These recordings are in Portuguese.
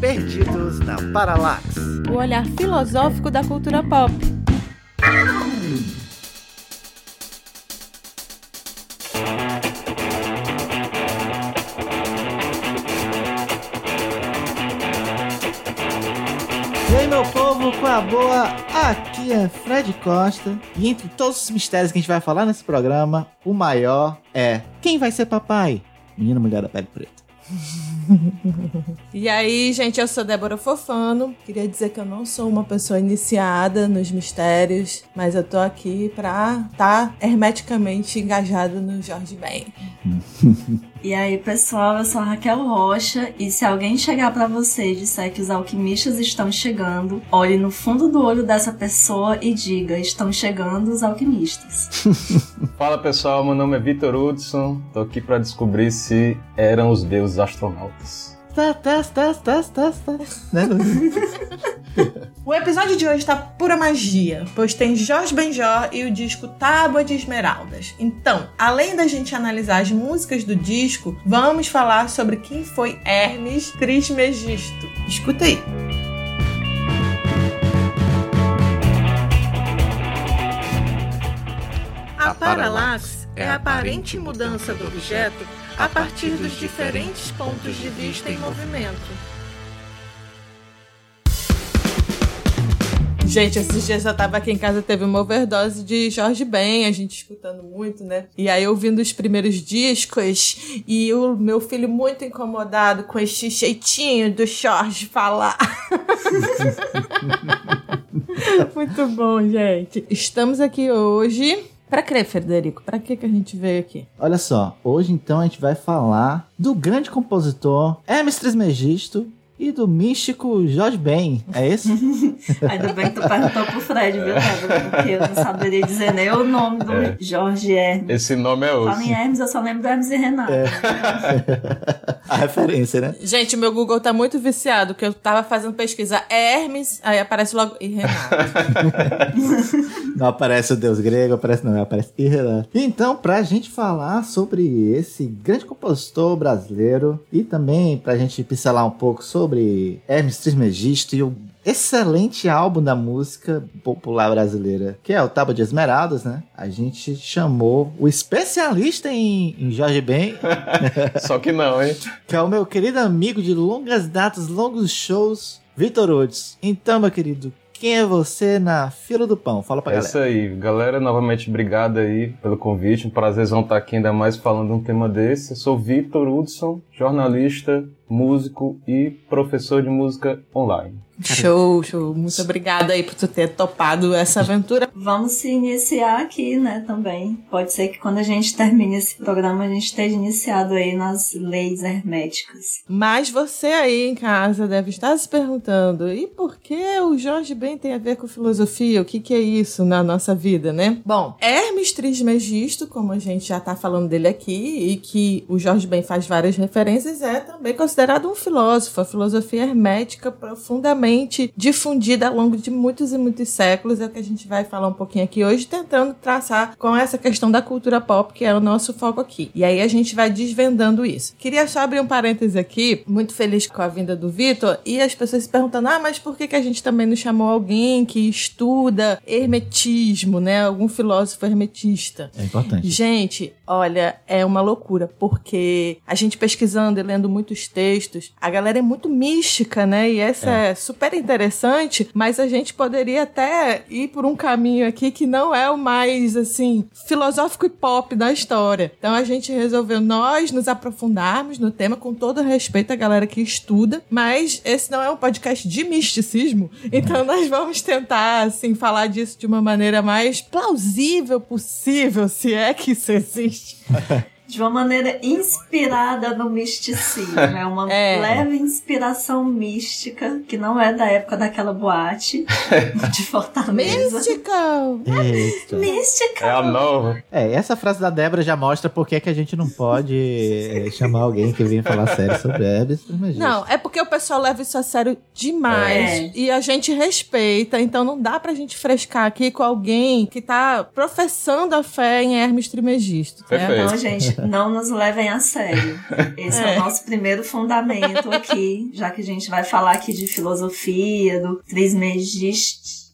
Perdidos na Paralax. O olhar filosófico da cultura pop. E aí, meu povo, com a boa? Aqui é Fred Costa. E entre todos os mistérios que a gente vai falar nesse programa, o maior é: quem vai ser papai? Menina, mulher da pele preta. E aí, gente, eu sou Débora Fofano. Queria dizer que eu não sou uma pessoa iniciada nos mistérios, mas eu tô aqui pra estar tá hermeticamente engajada no Jorge Ben. E aí, pessoal, eu sou a Raquel Rocha e se alguém chegar para você e disser que os alquimistas estão chegando, olhe no fundo do olho dessa pessoa e diga: estão chegando os alquimistas. Fala pessoal, meu nome é Vitor Hudson. Tô aqui para descobrir se eram os deuses astronautas. Teste, teste, teste, teste, né? O episódio de hoje tá pura magia, pois tem Jorge Benjor e o disco Tábua de Esmeraldas. Então, além da gente analisar as músicas do disco, vamos falar sobre quem foi Hermes Trismegisto. Escuta aí. A paralaxe é a aparente mudança do objeto a partir dos diferentes pontos de vista em movimento. Gente, esses dias eu tava aqui em casa, teve uma overdose de Jorge Ben, a gente escutando muito, né? E aí ouvindo os primeiros discos e o meu filho muito incomodado com este jeitinho do Jorge falar. muito bom, gente. Estamos aqui hoje Pra quê, Frederico? Pra que, que a gente veio aqui? Olha só, hoje então a gente vai falar do grande compositor Hermes Trismegisto, e do místico Jorge Ben. É esse? Ainda bem que tu perguntou pro Fred, viu, Pedro? Porque eu não saberia dizer nem o nome do é. Jorge Hermes. Esse nome é outro. Fala em Hermes, eu só lembro do Hermes e Renato. É. A referência, né? Gente, meu Google tá muito viciado, que eu tava fazendo pesquisa Hermes, aí aparece logo e Renato. não aparece o deus grego, aparece não, aparece e Renato. Então, pra gente falar sobre esse grande compositor brasileiro e também pra gente pincelar um pouco sobre sobre Hermes Trismegisto e o excelente álbum da música popular brasileira, que é o Tábua de Esmeraldas, né? A gente chamou o especialista em, em Jorge Ben. Só que não, hein? Que é o meu querido amigo de longas datas, longos shows, Vitor Odes. Então, meu querido, quem é você na fila do pão? Fala pra é galera. Isso aí, galera, novamente obrigado aí pelo convite. Um prazer estar aqui ainda mais falando um tema desse. Eu sou Vitor Hudson, jornalista, músico e professor de música online. Show, show. Muito obrigada aí por tu ter topado essa aventura. Vamos se iniciar aqui, né, também. Pode ser que quando a gente termine esse programa, a gente esteja iniciado aí nas leis herméticas. Mas você aí em casa deve estar se perguntando, e por que o Jorge Ben tem a ver com filosofia? O que, que é isso na nossa vida, né? Bom, Hermes Trismegisto, como a gente já tá falando dele aqui, e que o Jorge Ben faz várias referências, é também considerado um filósofo. A filosofia hermética profundamente difundida ao longo de muitos e muitos séculos. É o que a gente vai falar um pouquinho aqui hoje, tentando traçar com essa questão da cultura pop, que é o nosso foco aqui. E aí a gente vai desvendando isso. Queria só abrir um parêntese aqui, muito feliz com a vinda do Vitor, e as pessoas se perguntando: ah, mas por que, que a gente também não chamou alguém que estuda hermetismo, né? Algum filósofo hermetista? É importante. Gente, olha, é uma loucura, porque a gente pesquisando e lendo muitos textos, a galera é muito mística, né? E essa é, é super super interessante, mas a gente poderia até ir por um caminho aqui que não é o mais, assim, filosófico e pop da história. Então a gente resolveu nós nos aprofundarmos no tema com todo respeito à galera que estuda, mas esse não é um podcast de misticismo, então nós vamos tentar, assim, falar disso de uma maneira mais plausível possível, se é que isso existe. de uma maneira inspirada no misticismo. É uma é. leve inspiração mística, que não é da época daquela boate de Fortaleza. Mystical! Mystical! É a nova. É, essa frase da Débora já mostra por que a gente não pode eh, chamar alguém que vem falar sério sobre Hermes Não, é porque o pessoal leva isso a sério demais. É. E a gente respeita. Então não dá pra gente frescar aqui com alguém que tá professando a fé em Hermes Trimegisto. né? Perfeito. Então, gente, não nos levem a sério. Esse é. É. o nosso primeiro fundamento aqui, já que a gente vai falar aqui de filosofia, do Trismegistus.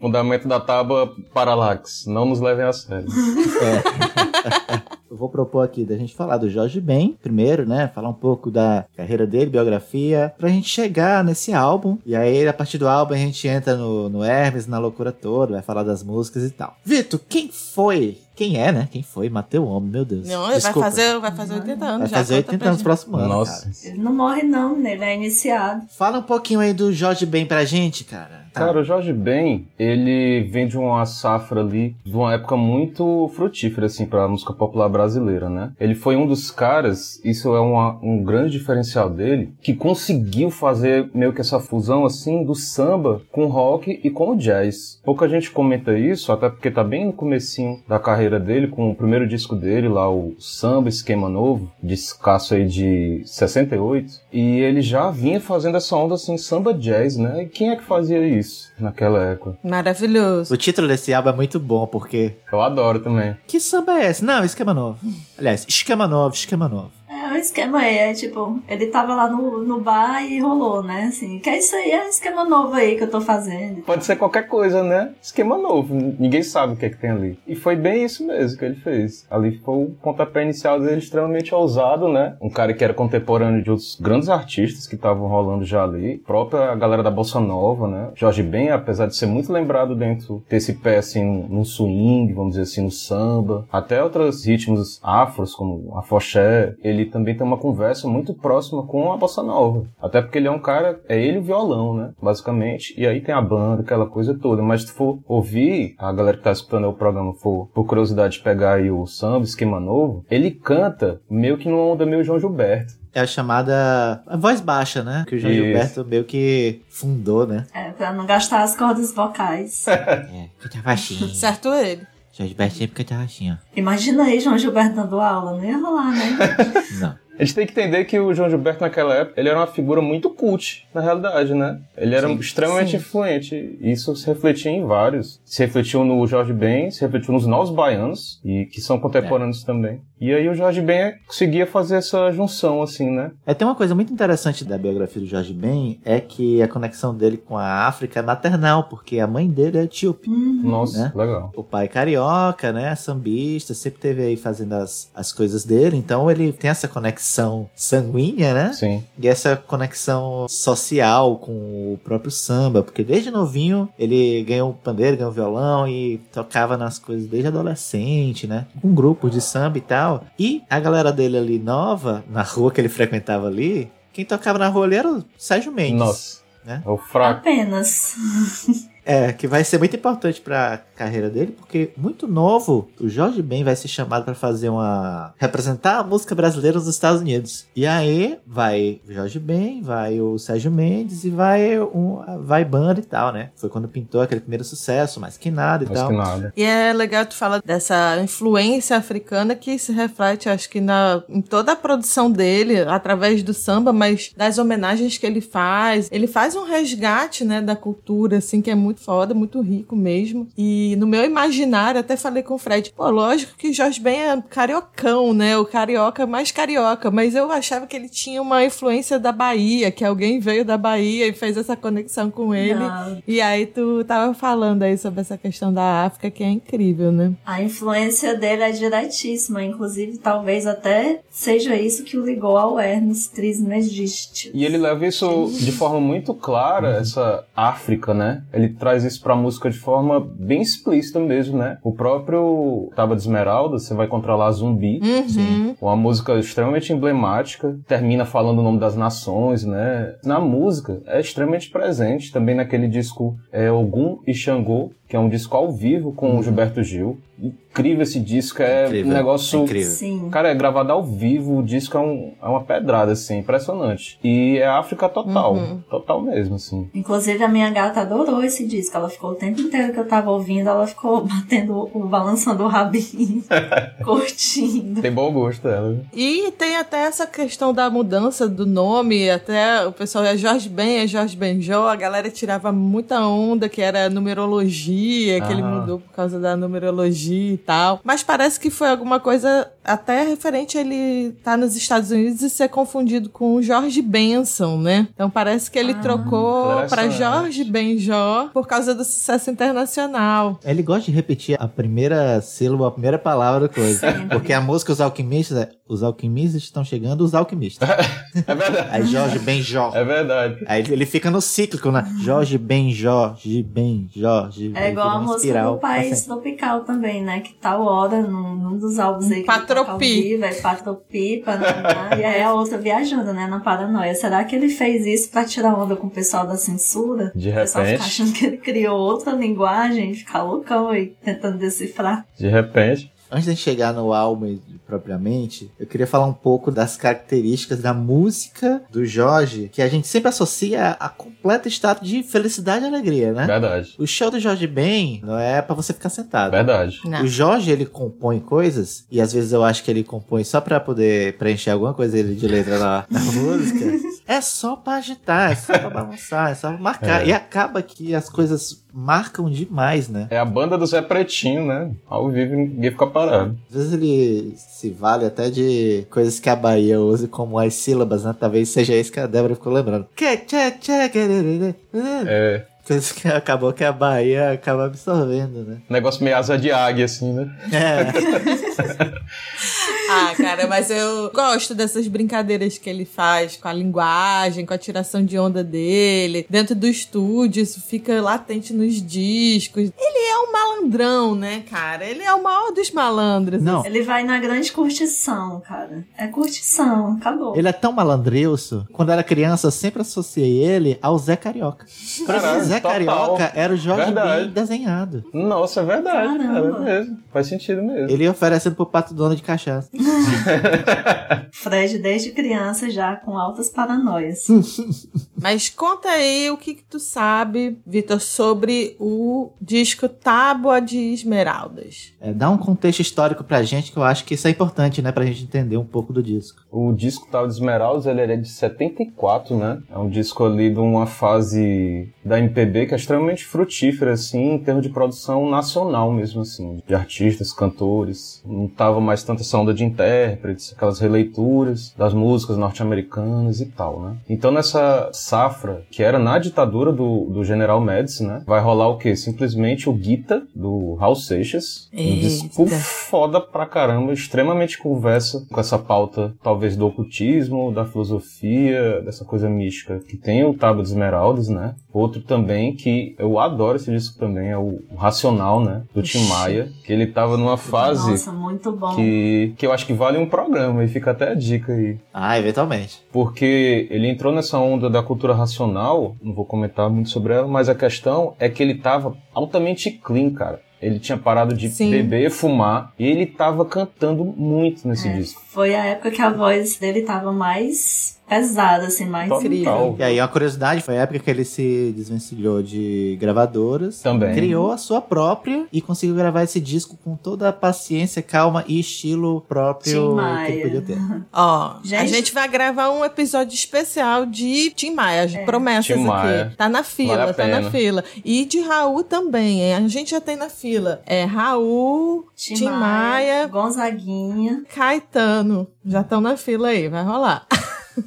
Fundamento da tábua Parallax. Não nos levem a sério. Eu vou propor aqui da gente falar do Jorge Ben, primeiro, né? Falar um pouco da carreira dele, biografia, pra gente chegar nesse álbum. E aí, a partir do álbum, a gente entra no, no Hermes, na loucura toda, vai falar das músicas e tal. Vitor, quem foi? Quem é, né? Quem foi? Mateu Homem, meu Deus. Não, ele vai fazer, vai fazer 80 anos Vai já. fazer conta 80 pra anos no próximo ano, Nossa. cara. Ele não morre, não, né? Ele é iniciado. Fala um pouquinho aí do Jorge Ben pra gente, cara. Tá. Cara, o Jorge Ben, ele vem de uma safra ali, de uma época muito frutífera, assim, pra música popular brasileira, né? Ele foi um dos caras, isso é uma- um grande diferencial dele, que conseguiu fazer meio que essa fusão, assim, do samba com o rock e com o jazz. Pouca gente comenta isso, até porque tá bem no comecinho da carreira dele, com o primeiro disco dele, lá, o Samba Esquema Novo, discaço aí de 68, e ele já vinha fazendo essa onda, assim, samba jazz, né? E quem é que fazia isso naquela época? Maravilhoso. O título desse álbum é muito bom, porque. Eu adoro também. Que samba é esse? Não, esquema novo. Aliás, esquema novo, esquema novo. É, o esquema aí é tipo, ele tava lá no, no bar e rolou, né? Assim, que é isso aí, é um esquema novo aí que eu tô fazendo. Pode ser qualquer coisa, né? Esquema novo. Ninguém sabe o que é que tem ali. E foi bem isso mesmo que ele fez. Ali foi o pontapé inicial dele extremamente ousado, né? Um cara que era contemporâneo de outros grandes artistas que estavam rolando já ali. A própria galera da Bossa Nova, né? Jorge Ben, apesar de ser muito lembrado dentro desse pé, assim, no swing, vamos dizer assim, no samba. Até outros ritmos afros, como a foché. Ele também tem uma conversa muito próxima com a Bossa Nova. Até porque ele é um cara, é ele o violão, né? Basicamente. E aí tem a banda, aquela coisa toda. Mas se tu for ouvir, a galera que tá escutando o programa for, por curiosidade, pegar aí o samba, esquema novo, ele canta meio que numa onda meio João Gilberto. É a chamada a voz baixa, né? Que o João Isso. Gilberto meio que fundou, né? É, pra não gastar as cordas vocais. É, canta baixinho. Certo ele. João Gilberto sempre canta baixinho. Imagina aí João Gilberto dando aula, não ia rolar, né? Não. A gente tem que entender que o João Gilberto naquela época, ele era uma figura muito cult, na realidade, né? Ele era Sim, extremamente sim. influente. Isso se refletia em vários. Se refletiu no Jorge Ben, se refletiu nos Novos Baianos, e que são contemporâneos também. E aí o Jorge Ben conseguia fazer essa junção, assim, né? É, tem uma coisa muito interessante da biografia do Jorge Ben, é que a conexão dele com a África é maternal, porque a mãe dele é etíope. Hum, Nossa, Né? legal. O pai carioca, né, sambista, sempre teve aí fazendo as, as coisas dele, então ele tem essa conexão sanguínea, né? Sim. E essa conexão social com o próprio samba, porque desde novinho ele ganhou pandeiro, ganhou violão e tocava nas coisas desde adolescente, né? Com grupos de samba e tal. E a galera dele ali nova, na rua que ele frequentava ali, quem tocava na rua ali era o Sérgio Mendes. Nossa. Né? É o fraco. apenas. É, que vai ser muito importante pra carreira dele, porque muito novo, o Jorge Ben vai ser chamado pra fazer uma. representar a música brasileira nos Estados Unidos. E aí vai o Jorge Ben, vai o Sérgio Mendes e vai um, vai banda e tal, né? Foi quando pintou aquele primeiro sucesso, mais que nada e Mais tal. que nada. E é legal tu falar dessa influência africana que se reflete, acho que na, em toda a produção dele, através do samba, mas das homenagens que ele faz. Ele faz um resgate, né, da cultura, assim, que é muito foda, muito rico mesmo. E no meu imaginário, até falei com o Fred, pô, lógico que o Jorge Ben é cariocão, né, o carioca mais carioca, mas eu achava que ele tinha uma influência da Bahia, que alguém veio da Bahia e fez essa conexão com ele. Não. E aí tu tava falando aí sobre essa questão da África, que é incrível, né? A influência dele é diretíssima, inclusive talvez até seja isso que o ligou ao Hermes Trismegisto. E ele leva isso de forma muito clara, essa África, né? Ele traz isso pra música de forma bem explícita mesmo, né? O próprio Taba de Esmeralda, você vai lá Zumbi, Uhum. uma música extremamente emblemática, termina falando o nome das nações, né? Na música é extremamente presente, também naquele disco é, Ogum e Xangô, que é um disco ao vivo com o Gilberto Gil. Incrível esse disco, é Incrível, um negócio. incrível. Sim. Cara, é gravado ao vivo, o disco é, um- é uma pedrada, assim, impressionante. E é África total, Uhum. total mesmo, assim. Inclusive, a minha gata adorou esse disco. Ela ficou o tempo inteiro que eu tava ouvindo, ela ficou batendo, o, balançando o rabinho, curtindo. Tem bom gosto dela. né? E tem até essa questão da mudança do nome, até o pessoal é Jorge Ben, é Jorge Benjó, a galera tirava muita onda que era numerologia, que ele Ah. mudou por causa da numerologia e tal. Mas parece que foi alguma coisa até referente a ele estar nos Estados Unidos e ser confundido com o Jorge Benson, né? Então parece que ele trocou para. Jorge Benjó por causa do sucesso internacional. Ele gosta de repetir a primeira sílaba, a primeira palavra da coisa. Porque a música Os Alquimistas é Os Alquimistas estão chegando, os alquimistas. É verdade. Aí Jorge Benjó. É verdade. Aí ele fica no cíclico, né? Jorge Ben Jorge Ben Jorge. É igual a música do País sempre. Tropical também, né? Que tal hora, num, num dos álbuns aí Patropi. vivo, é Patropi, Paraná, e aí a outra viajando, né? Na paranoia. Será que ele fez isso pra tirar onda com o pessoal da censura? De O pessoal fica repente. achando que ele criou outra linguagem, ficar loucão aí, tentando decifrar. De repente. Antes de chegar no álbum propriamente, eu queria falar um pouco das características da música do Jorge, que a gente sempre associa a completo estado de felicidade e alegria, né? Verdade. O show do Jorge Ben não é pra você ficar sentado. Verdade. Não. O Jorge, ele compõe coisas, e às vezes eu acho que ele compõe só pra poder preencher alguma coisa ele de letra na, na música. É só pra agitar, é só pra balançar, é só pra marcar. É. E acaba que as coisas marcam demais, né? É a banda do Zé Pretinho, né? Ao vivo ninguém fica parado. Às vezes ele se vale até de coisas que a Bahia usa como as sílabas, né? Talvez seja isso que a Débora ficou lembrando. Que, tchê, tchê, quererê? É. Coisas que acabou que a Bahia acaba absorvendo, né? Negócio meio asa de águia, assim, né? É. Ah, cara, mas eu gosto dessas brincadeiras que ele faz com a linguagem, com a tiração de onda dele. Dentro do estúdio, isso fica latente nos discos. Ele é um malandrão, né, cara? Ele é o maior dos malandros. Não, Ele vai na grande curtição, cara. É curtição, acabou. Ele é tão malandrilso. Quando eu era criança, eu sempre associei ele ao Zé Carioca. Pra mim, Caralho, Zé total. Carioca era o Jorge Verdade. Ben desenhado. Nossa, é verdade. Caramba. É mesmo. Faz sentido mesmo. Ele oferecendo pro pato dono de cachaça. Fred, desde criança, já com altas paranoias. Mas conta aí o que, que tu sabe, Vitor, sobre o disco Tábua de Esmeraldas. É, dá um contexto histórico pra gente que eu acho que isso é importante, né? Pra gente entender um pouco do disco. O disco Tal de Esmeraldas, ele é de 74, né? É um disco ali de uma fase da MPB que é extremamente frutífera, assim, em termos de produção nacional mesmo, assim. De artistas, cantores. Não tava mais tanta essa onda de intérpretes, aquelas releituras das músicas norte-americanas e tal, né? Então nessa safra, que era na ditadura do, do General Médici, né? Vai rolar o quê? Simplesmente o Guita, do Raul Seixas. Um disco foda pra caramba, extremamente conversa com essa pauta, talvez do ocultismo, da filosofia, dessa coisa mística que tem o Tábua de Esmeraldas, né? Outro também que eu adoro esse disco também é o Racional, né? Do Tim. Maia, que ele tava numa fase Nossa, muito bom. que, que eu acho que vale um programa e fica até a dica aí. Ah, eventualmente. Porque ele entrou nessa onda da cultura racional, não vou comentar muito sobre ela, mas a questão é que ele tava altamente clean, cara. Ele tinha parado de Sim. beber, fumar, e ele tava cantando muito nesse É, disco. Foi a época que a voz dele tava mais pesada, assim, mais Total. incrível. E aí, uma curiosidade, foi a época que ele se desvencilhou de gravadoras. Também. Criou a sua própria e conseguiu gravar esse disco com toda a paciência, calma e estilo próprio que ele Maia. podia ter. Ó, a Gente- gente vai gravar um episódio especial de Tim Maia, promessas Tim Maia. aqui. Tá na fila, Vale tá na fila. E de Raul também, hein? A gente já tem na fila. É Raul, Tim, Tim Maia, Maia. Gonzaguinha. Caetano. Já estão na fila aí, vai rolar.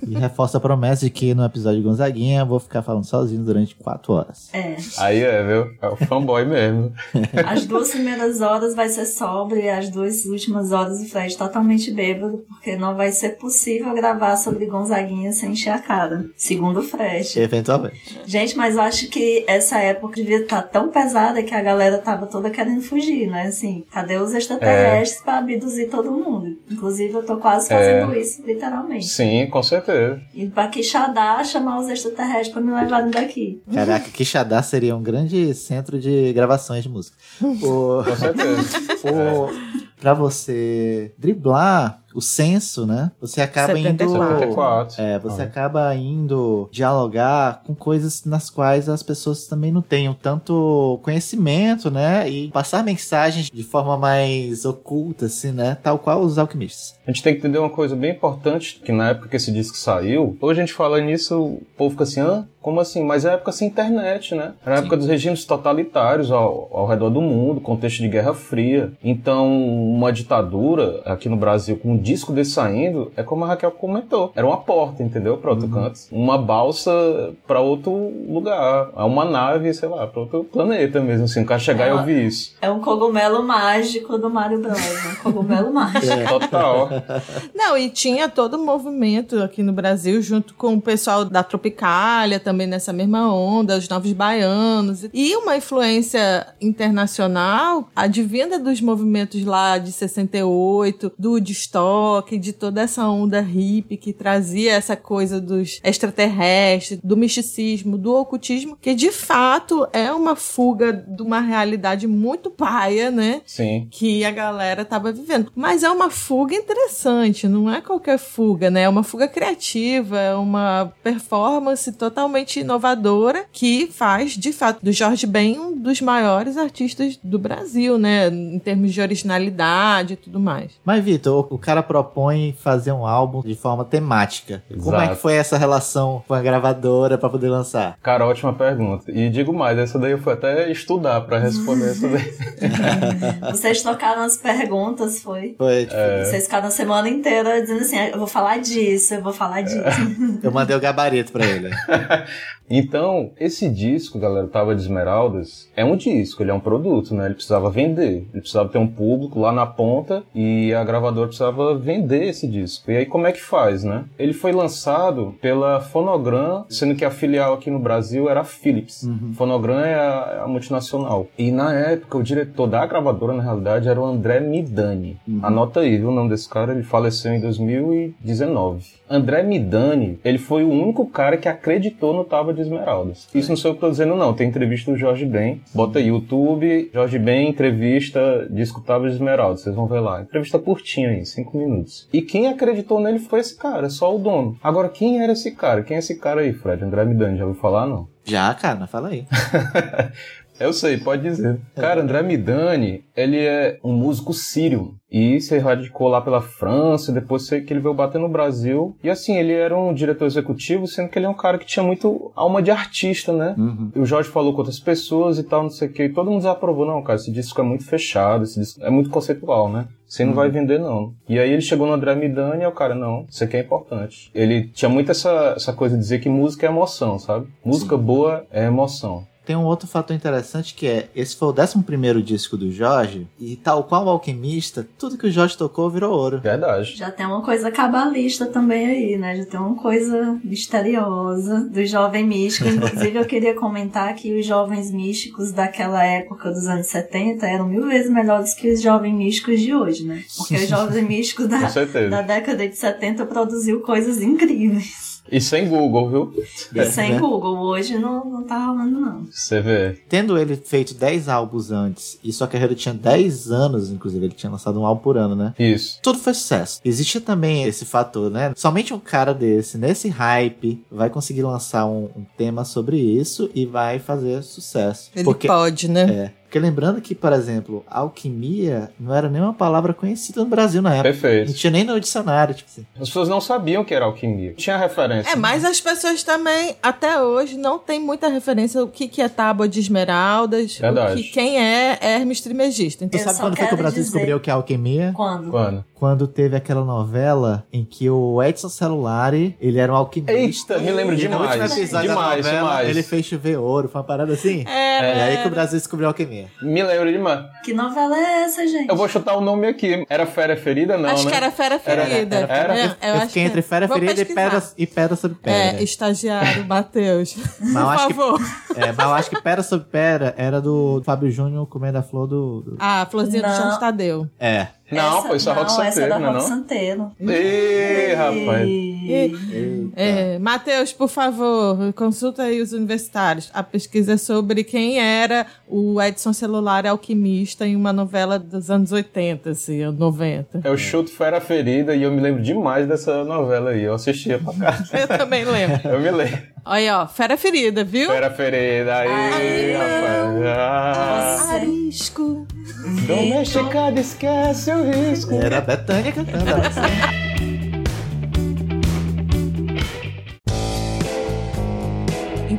E reforça a promessa de que no episódio de Gonzaguinha eu vou ficar falando sozinho durante quatro horas. É. Aí é, viu? É o fanboy mesmo. As duas primeiras horas vai ser sobre e as duas últimas horas o Fred totalmente bêbado, porque não vai ser possível gravar sobre Gonzaguinha sem encher a cara. Segundo o Fred. Eventualmente. Gente, mas eu acho que essa época devia estar tão pesada que a galera tava toda querendo fugir, né? Assim, cadê os extraterrestres pra abduzir todo mundo? Inclusive, eu tô quase fazendo isso, literalmente. Sim, com certeza. Certeza. E pra Quixadá, chamar os extraterrestres pra me levarem daqui. Caraca, Quixadá seria um grande centro de gravações de música. O, Com certeza. o, pra você driblar o senso, né? Você acaba 74. indo. 74. É, você Ah. acaba indo dialogar com coisas nas quais as pessoas também não tenham tanto conhecimento, né? E passar mensagens de forma mais oculta, assim, né? Tal qual os alquimistas. A gente tem que entender uma coisa bem importante, que na época que esse disco saiu, hoje a gente fala nisso, o povo fica assim, hã? Como assim? Mas é a época sem internet, né? Era a época dos regimes totalitários ao, ao redor do mundo, contexto de Guerra Fria. Então, uma ditadura aqui no Brasil com disco desse saindo, é como a Raquel comentou. Era uma porta, entendeu? Pra outro canto. Uma balsa pra outro lugar. Uma nave, sei lá, pra outro planeta mesmo, assim. O cara chegar e Ela- ouvir isso. É um cogumelo mágico do Mario Bros. né? Um cogumelo mágico. Total. Não, e tinha todo um movimento aqui no Brasil, junto com o pessoal da Tropicália, também nessa mesma onda, os Novos Baianos. E uma influência internacional, advinda dos movimentos lá de 68, do Woodstock, de toda essa onda hippie que trazia essa coisa dos extraterrestres, do misticismo, do ocultismo, que de fato é uma fuga de uma realidade muito paia, né? Sim. que a galera tava vivendo. Mas é uma fuga interessante, não é qualquer fuga, né? É uma fuga criativa, é uma performance totalmente inovadora que faz, de fato, do Jorge Ben um dos maiores artistas do Brasil, né? Em termos de originalidade e tudo mais. Mas, Vitor, o, o cara propõe fazer um álbum de forma temática. Como é Exato. que foi essa relação com a gravadora pra poder lançar? Cara, ótima pergunta. E digo mais, essa daí eu fui até estudar pra responder essa daí. Vocês tocaram as perguntas, foi? Foi, tipo, Vocês ficaram a semana inteira dizendo assim, "Ah, eu vou falar disso, eu vou falar disso. eu mandei o gabarito pra ele. Então, esse disco, galera, Tava de Esmeraldas, é um disco, ele é um produto, né? Ele precisava vender, ele precisava ter um público lá na ponta e a gravadora precisava vender esse disco. E aí como é que faz, né? Ele foi lançado pela Fonogram, sendo que a filial aqui no Brasil era a Philips. Fonogram é a, é a multinacional. E na época, o diretor da gravadora, na realidade, era o André Midani. Anota aí, viu? O nome desse cara, ele faleceu em 2019. André Midani, ele foi o único cara que acreditou no Tava de Esmeraldas. Isso não sou eu que tô dizendo, não. Tem entrevista do Jorge Ben. Bota aí, YouTube, Jorge Ben, entrevista, disco Tava de Esmeraldas. Vocês vão ver lá. Entrevista curtinha aí, cinco minutos. E quem acreditou nele foi esse cara, só o dono. Agora, quem era esse cara? Quem é esse cara aí, Fred? André Midani, já ouviu falar, não? Já, cara, fala aí. Eu sei, pode dizer. Cara, André Midani, ele é um músico sírio. E se radicou lá pela França, depois sei que ele veio bater no Brasil. E assim, ele era um diretor executivo, sendo que ele é um cara que tinha muito alma de artista, né? Uhum. E o Jorge falou com outras pessoas e tal, não sei o que. E todo mundo desaprovou. Não, cara, esse disco é muito fechado, esse disco é muito conceitual, né? Você não vai vender, não. E aí ele chegou no André Midani e o cara, não, isso aqui é importante. Ele tinha muito essa, essa coisa de dizer que música é emoção, sabe? Música boa é emoção. Tem um outro fator interessante que é, esse foi o 11 disco do Jorge, e tal qual o Alquimista, tudo que o Jorge tocou virou ouro. Verdade. Já tem uma coisa cabalista também aí, né? Já tem uma coisa misteriosa do jovem místico. Inclusive, eu queria comentar que os jovens místicos daquela época dos anos 70 eram mil vezes melhores que os jovens místicos de hoje, né? Porque os jovens místicos da, da década de 70 produziu coisas incríveis. E sem Google, viu? E sem né? Google, hoje não, não tá rolando, não. Você vê. Tendo ele feito 10 álbuns antes, e sua carreira tinha 10 anos, inclusive, ele tinha lançado um álbum por ano, né? Isso. Tudo foi sucesso. Existe também esse fator, né? Somente um cara desse, nesse hype, vai conseguir lançar um, um tema sobre isso e vai fazer sucesso. Ele Porque pode, né? É. Porque lembrando que, por exemplo, alquimia não era nem uma palavra conhecida no Brasil na época. Não Perfeito. tinha nem no dicionário, tipo assim. As pessoas não sabiam que era alquimia. Tinha referência. É, mas as pessoas também, até hoje, não tem muita referência o que, que é tábua de esmeraldas, Verdade. o que, quem é Hermes Trismegisto. Tu Então, Eu sabe quando foi que o Brasil dizer- descobriu o que é alquimia? Quando? Quando? Quando teve aquela novela em que o Edson Celulari, ele era um alquimista. Eita, me lembro E no demais. último episódio Demais, da novela, demais. ele fez chover ouro, foi uma parada assim. é, E aí que o Brasil descobriu a alquimia. Me lembro demais. Que novela é essa, gente? Eu vou chutar o nome aqui. Era Fera Ferida, não, acho né? que era Fera Era- Ferida. era- era? É, eu eu acho fiquei que entre Fera Vou Ferida e pedra, e pedra sobre pedra. É, estagiário, Matheus. Por acho que- favor. É, mas eu acho que Pera sobre Pera era do Fábio Júnior comendo a flor do. do- Ah, Florzinha do Não. Jorge Tadeu. É, Não, essa, pô, isso é rock é santeiro, da não é rock santeiro. Ih, rapaz. É, Matheus, por favor, consulta aí os universitários. A pesquisa é sobre quem era o Edson Celular alquimista em uma novela dos anos 80, assim, 90. Eu chuto Fera Ferida e eu me lembro demais dessa novela aí. Eu assistia pra cá. Eu também lembro. Eu me lembro. Olha ó, fera ferida, viu? Fera Ferida aí, Ai, rapaz. Ah, Arisco. Domesticado, esquece o risco. Era a Betânia cantando.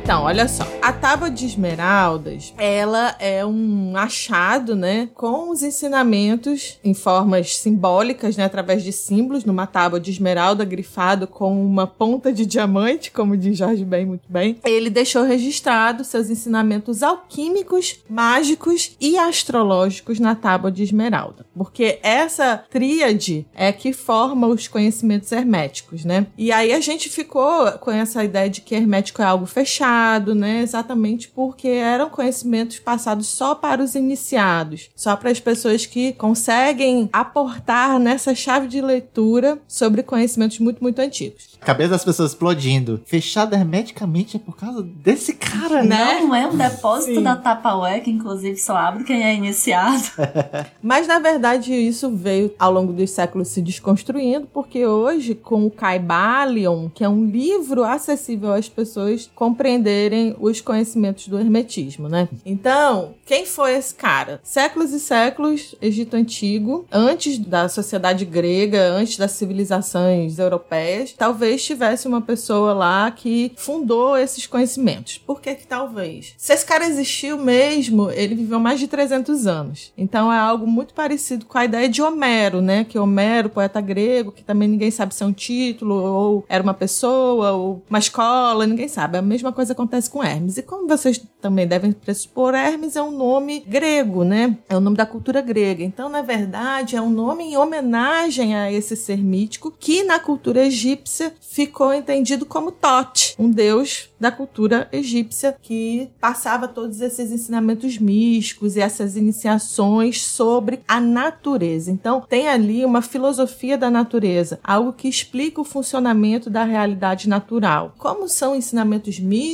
Então, olha só. A tábua de esmeraldas, ela é um achado, né, com os ensinamentos em formas simbólicas, né, através de símbolos, numa tábua de esmeralda grifado com uma ponta de diamante, como diz Jorge bem muito bem. Ele deixou registrado seus ensinamentos alquímicos, mágicos e astrológicos na tábua de esmeralda, porque essa tríade é que forma os conhecimentos herméticos, né? E aí a gente ficou com essa ideia de que hermético é algo fechado, né? Exatamente porque eram conhecimentos passados só para os iniciados, só para as pessoas que conseguem aportar nessa chave de leitura sobre conhecimentos muito, muito antigos. A cabeça das pessoas explodindo. Fechado hermeticamente é por causa desse cara, né? Não é um depósito Sim. da Tupperware que inclusive só abre quem é iniciado. Mas na verdade isso veio ao longo dos séculos se desconstruindo, porque hoje com o Caibalion, que é um livro acessível às pessoas compreenderem os conhecimentos do hermetismo, né? Então, quem foi esse cara? Séculos e séculos, Egito Antigo, antes da sociedade grega, antes das civilizações europeias, talvez tivesse uma pessoa lá que fundou esses conhecimentos. Por que que talvez? Se esse cara existiu mesmo, ele viveu mais de 300 anos. Então é algo muito parecido com a ideia de Homero, né? Que Homero, poeta grego, que também ninguém sabe se é um título, ou era uma pessoa, ou uma escola, ninguém sabe. A mesma coisa acontece com Hermes. E como vocês também devem pressupor, Hermes é um nome grego, né? É o nome da cultura grega. Então, na verdade, é um nome em homenagem a esse ser mítico que na cultura egípcia ficou entendido como Tote, um deus da cultura egípcia que passava todos esses ensinamentos místicos e essas iniciações sobre a natureza. Então, tem ali uma filosofia da natureza, algo que explica o funcionamento da realidade natural. Como são ensinamentos místicos,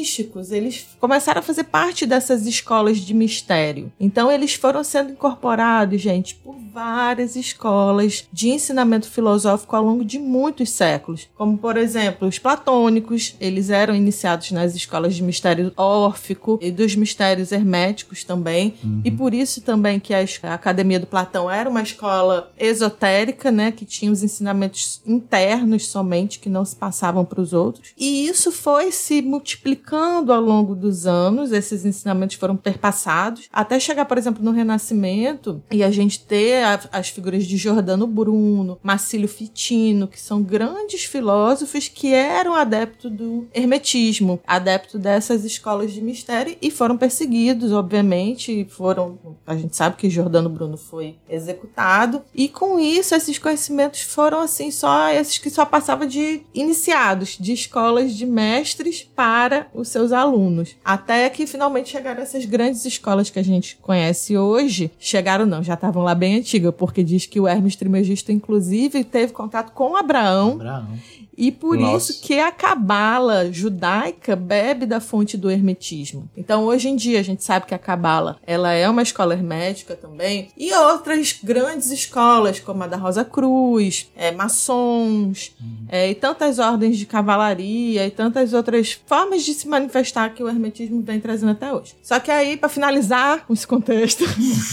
eles começaram a fazer parte dessas escolas de mistério. Então, eles foram sendo incorporados, gente, por várias escolas de ensinamento filosófico ao longo de muitos séculos, como por exemplo, os platônicos, eles eram iniciados nas escolas de mistério órfico e dos mistérios herméticos também, e por isso também que a Academia do Platão era uma escola esotérica, né, que tinha os ensinamentos internos somente que não se passavam para os outros. E isso foi se multiplicando ao longo dos anos, esses ensinamentos foram perpassados, até chegar, por exemplo, no Renascimento e a gente ter a- as figuras de Giordano Bruno, Marcílio Fitino, que são grandes filósofos que eram adeptos do hermetismo, adeptos dessas escolas de mistério e foram perseguidos, obviamente, foram, a gente sabe que Giordano Bruno foi executado, e com isso esses conhecimentos foram assim só esses que só passavam de iniciados, de escolas de mestres para os seus alunos, até que finalmente chegaram essas grandes escolas que a gente conhece hoje, chegaram não, já estavam lá bem antiga, porque diz que o Hermes Trimegisto inclusive teve contato com Abraão. Abraão. E por Nossa. isso que a cabala judaica bebe da fonte do hermetismo. Então, hoje em dia, a gente sabe que a cabala ela é uma escola hermética também. E outras grandes escolas, como a da Rosa Cruz, é, maçons, é, e tantas ordens de cavalaria e tantas outras formas de se manifestar que o hermetismo vem trazendo até hoje. Só que aí, para finalizar esse contexto,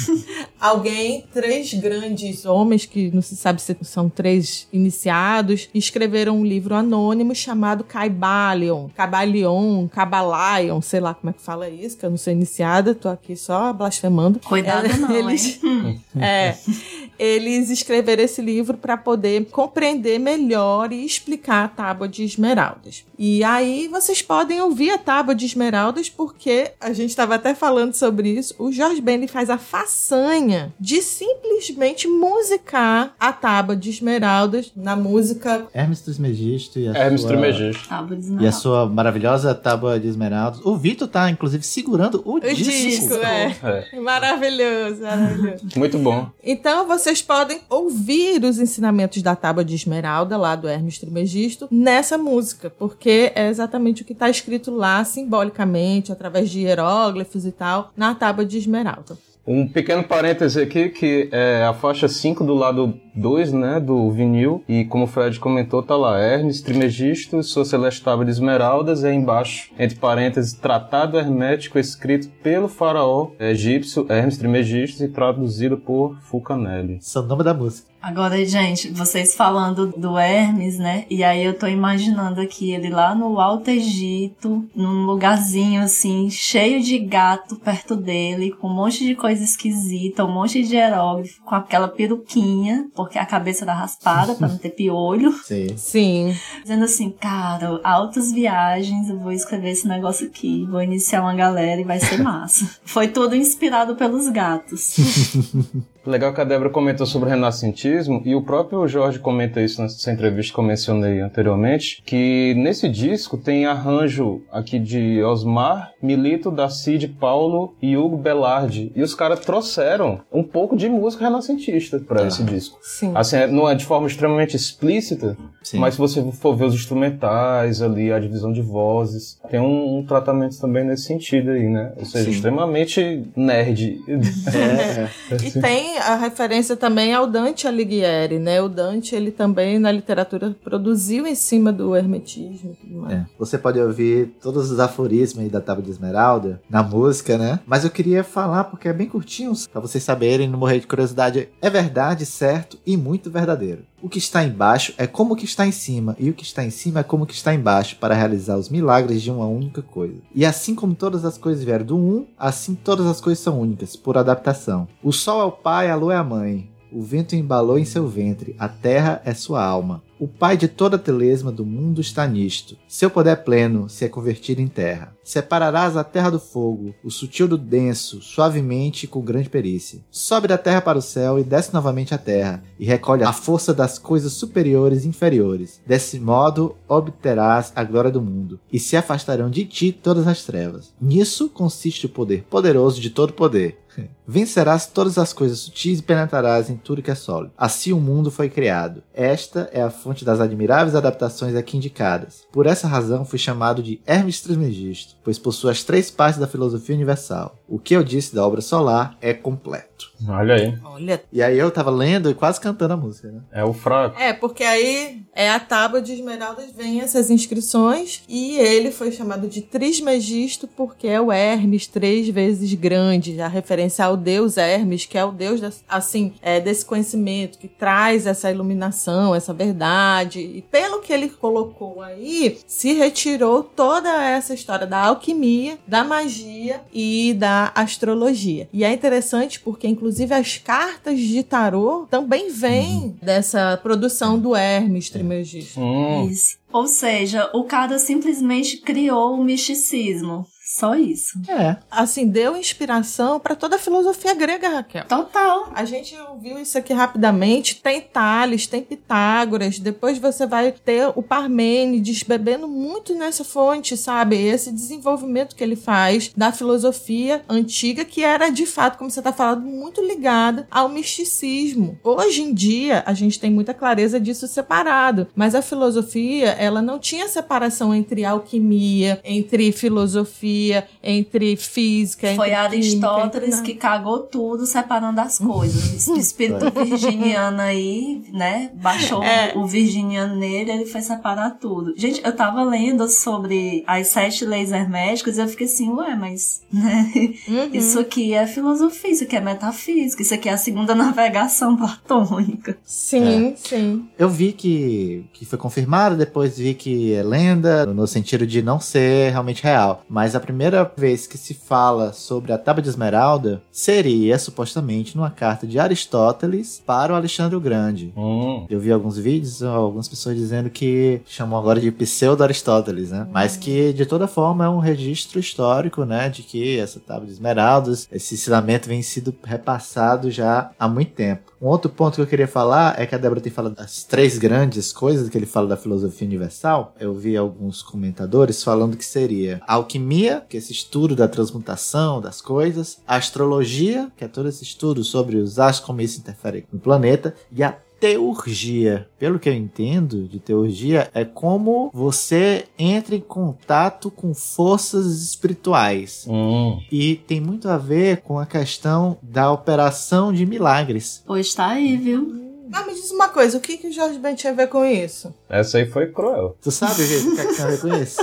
alguém, três grandes homens, que não se sabe se são três iniciados, escreveram um livro anônimo chamado Caibalion. Cabalion, Cabalion, sei lá como é que fala isso, que eu não sou iniciada, tô aqui só blasfemando. Cuidado É, não, eles, hein? é, eles escreveram esse livro para poder compreender melhor e explicar a tábua de esmeraldas. E aí vocês podem ouvir a tábua de esmeraldas porque a gente estava até falando sobre isso. O Jorge Ben faz a façanha de simplesmente musicar a tábua de esmeraldas na música Hermes Trismegisto e a Hermes sua... Trimegisto. Tábua de E a sua maravilhosa tábua de esmeraldas. O Vitor tá, inclusive, segurando o, o disco, é. É, Maravilhoso, maravilhoso. muito bom. Então vocês podem ouvir os ensinamentos da Tábua de Esmeralda, lá do Hermes Trismegisto, nessa música, porque é exatamente o que está escrito lá simbolicamente, através de hieróglifos e tal, na Tábua de Esmeralda. Um pequeno parêntese aqui, que é a faixa 5 do lado 2, né, do vinil, e como o Fred comentou, tá lá, Hermes Trimegisto, sua celeste tábua de esmeraldas, aí embaixo, entre parênteses, tratado hermético escrito pelo faraó egípcio Hermes Trimegisto e traduzido por Fulcanelli. Esse é o nome da música. Agora, gente, vocês falando do Hermes, né? E aí eu tô imaginando aqui ele lá no Alto Egito, num lugarzinho assim, cheio de gato perto dele, com um monte de coisa esquisita, um monte de hieróglifo, com aquela peruquinha, porque a cabeça era raspada pra não ter piolho. Sim. Sim. Dizendo assim, cara, altas viagens, eu vou escrever esse negócio aqui, vou iniciar uma galera e vai ser massa. Foi tudo inspirado pelos gatos. Legal que a Débora comentou sobre o renascentismo e o próprio Jorge comenta isso nessa entrevista que eu mencionei anteriormente, que nesse disco tem arranjo aqui de Osmar, Milito, Dacide, Paulo e Hugo Belardi. E os caras trouxeram um pouco de música renascentista para esse disco. Sim. Assim, é- não é de forma extremamente explícita, Sim. mas se você for ver os instrumentais ali, a divisão de vozes, tem um, um tratamento também nesse sentido aí, né? Ou seja, Sim. extremamente nerd. É, E tem a referência também ao Dante Alighieri, né? O Dante, ele também na literatura produziu em cima do hermetismo. É. Você pode ouvir todos os aforismos da Tábua de Esmeralda na música, né? Mas eu queria falar porque é bem curtinho, pra vocês saberem, não morrer de curiosidade. É verdade, certo e muito verdadeiro. O que está embaixo é como o que está em cima, e o que está em cima é como o que está embaixo, para realizar os milagres de uma única coisa. E assim como todas as coisas vieram do um, assim todas as coisas são únicas, por adaptação. O sol é o pai, a lua é a mãe. O vento embalou em seu ventre, a terra é sua alma. O pai de toda a telesma do mundo está nisto. Seu poder pleno se é convertido em terra. Separarás a terra do fogo, o sutil do denso, suavemente e com grande perícia. Sobe da terra para o céu e desce novamente à terra, e recolhe a força das coisas superiores e inferiores. Desse modo obterás a glória do mundo, e se afastarão de ti todas as trevas. Nisso consiste o poder poderoso de todo poder. Vencerás todas as coisas sutis e penetrarás em tudo que é sólido. Assim o mundo foi criado. Esta é a fonte das admiráveis adaptações aqui indicadas. Por essa razão fui chamado de Hermes Trismegisto, pois possui as três partes da filosofia universal. O que eu disse da obra solar é completo. Olha aí. Olha. E aí eu tava lendo e quase cantando a música, né? É o fraco. É, porque aí é a tábua de esmeraldas, vem essas inscrições, e ele foi chamado de Trismegisto porque é o Hermes três vezes grande, a referência ao deus Hermes, que é o deus, da- assim, é, desse conhecimento, que traz essa iluminação, essa verdade. E pelo que ele colocou aí, se retirou toda essa história da alquimia, da magia e da astrologia. E é interessante porque, inclusive, as cartas de tarô também vêm dessa produção do Hermes Trismegisto. Hum. Isso. Ou seja, o cara simplesmente criou o misticismo. Só isso. É. Assim, deu inspiração para toda a filosofia grega, Raquel. Total. A gente ouviu isso aqui rapidamente. Tem Tales, tem Pitágoras. Depois você vai ter o Parmênides bebendo muito nessa fonte, sabe? Esse desenvolvimento que ele faz da filosofia antiga, que era de fato, como você está falando, muito ligada ao misticismo. Hoje em dia, a gente tem muita clareza disso separado. Mas a filosofia, ela não tinha separação entre alquimia, entre filosofia, entre física. Foi entre química, Aristóteles entre que cagou tudo separando as coisas. O espírito virginiano aí, né? Baixou É. o virginiano nele, ele foi separar tudo. Gente, eu tava lendo sobre as sete leis herméticas e eu fiquei assim, ué, mas, né? Uhum. Isso aqui é filosofia, isso aqui é metafísica, isso aqui é a segunda navegação platônica. Sim, sim. Eu vi que, que foi confirmado, depois vi que é lenda, no sentido de não ser realmente real. Mas a primeira vez que se fala sobre a Tábua de Esmeralda seria, supostamente, numa carta de Aristóteles para o Alexandre o Grande. Hum. Eu vi alguns vídeos, algumas pessoas dizendo que chamam agora de pseudo-Aristóteles, né? Mas que, de toda forma, é um registro histórico, né? De que essa tábua de esmeraldas, esse ensinamento vem sido repassado já há muito tempo. Um outro ponto que eu queria falar é que a Débora tem falado das três grandes coisas que ele fala da filosofia universal. Eu vi alguns comentadores falando que seria a alquimia, que é esse estudo da transmutação das coisas, a astrologia, que é todo esse estudo sobre os astros, como isso interfere no planeta, e a teurgia. Pelo que eu entendo de teurgia, é como você entra em contato com forças espirituais. Hum. E tem muito a ver com a questão da operação de milagres. Pois tá aí, viu? Ah, me diz uma coisa, o que, que o Jorge Ben tinha a ver com isso? Essa aí foi cruel. Tu sabe o que que tem a ver com isso?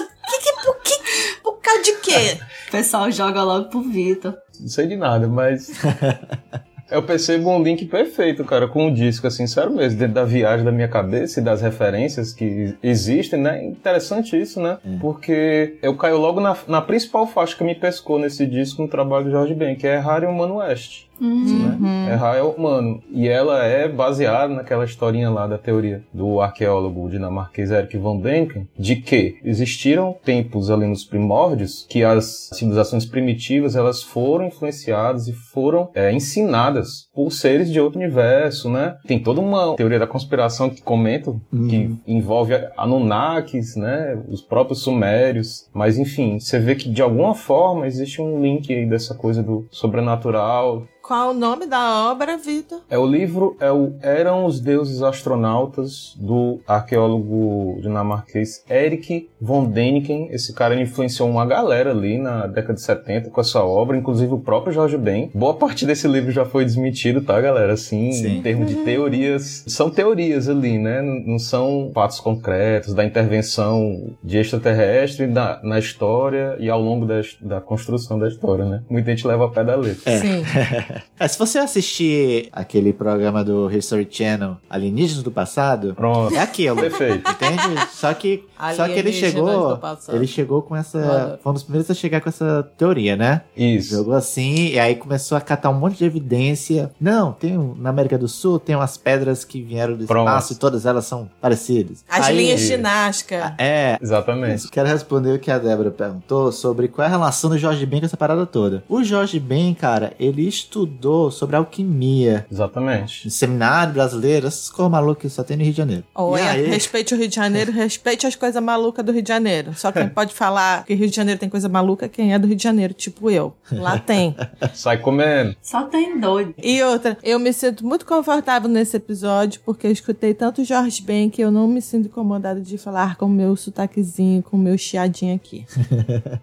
Por, que, por causa de quê? O pessoal joga logo pro Vitor. Não sei de nada, mas. Eu percebo um link perfeito, cara, com o disco, assim, sério mesmo, dentro da viagem da minha cabeça e das referências que existem, né? Interessante isso, né? Porque eu caio logo na, na principal faixa que me pescou nesse disco no trabalho do Jorge Ben, que é Harry Humano West. Né? É Rael Humano. E ela é baseada naquela historinha lá da teoria do arqueólogo dinamarquês Erik von Däniken, de que existiram tempos ali nos primórdios que as civilizações primitivas elas foram influenciadas e foram é, ensinadas por seres de outro universo, né? Tem toda uma teoria da conspiração que comentam que envolve Anunnakis, né? Os próprios sumérios. Mas enfim, você vê que de alguma forma existe um link aí dessa coisa do sobrenatural Qual o nome da obra, Vitor? é o livro é o Eram os Deuses Astronautas do arqueólogo dinamarquês Erik von Däniken. Esse cara influenciou uma galera ali na década de 70 com essa obra, inclusive o próprio Jorge Ben. Boa parte desse livro já foi desmentido, tá, galera? Assim, Sim. em termos de teorias. São teorias ali, né? Não são fatos concretos da intervenção de extraterrestre na, na história e ao longo da, da construção da história, né? Muita gente leva a pé da letra. Sim. É, se você assistir aquele programa do History Channel Alienígenas do Passado, Pronto. é aquilo. Perfeito. Entende? Só que, só que ele chegou. Ele chegou com essa. Foi um dos primeiros a chegar com essa teoria, né? Isso. Jogou assim, e aí começou a catar um monte de evidência. Não, tem um- na América do Sul tem umas pedras que vieram do Pronto. espaço e todas elas são parecidas. As Aí- linhas de ginástica. É. Exatamente. Quero responder o que a Débora perguntou sobre qual é a relação do Jorge Ben com essa parada toda. O Jorge Ben, cara, ele estudou sobre alquimia Exatamente. no seminário brasileiro, essas coisas malucas que só tem no Rio de Janeiro. Olha, e aí, respeite o Rio de Janeiro, respeite as coisas malucas do Rio de Janeiro. Só quem pode falar que Rio de Janeiro tem coisa maluca é quem é do Rio de Janeiro, tipo eu. Lá tem. Sai comendo. Só tem doido. E outra, eu me sinto muito confortável nesse episódio porque eu escutei tanto Jorge Ben que eu não me sinto incomodada de falar com o meu sotaquezinho, com o meu chiadinho aqui.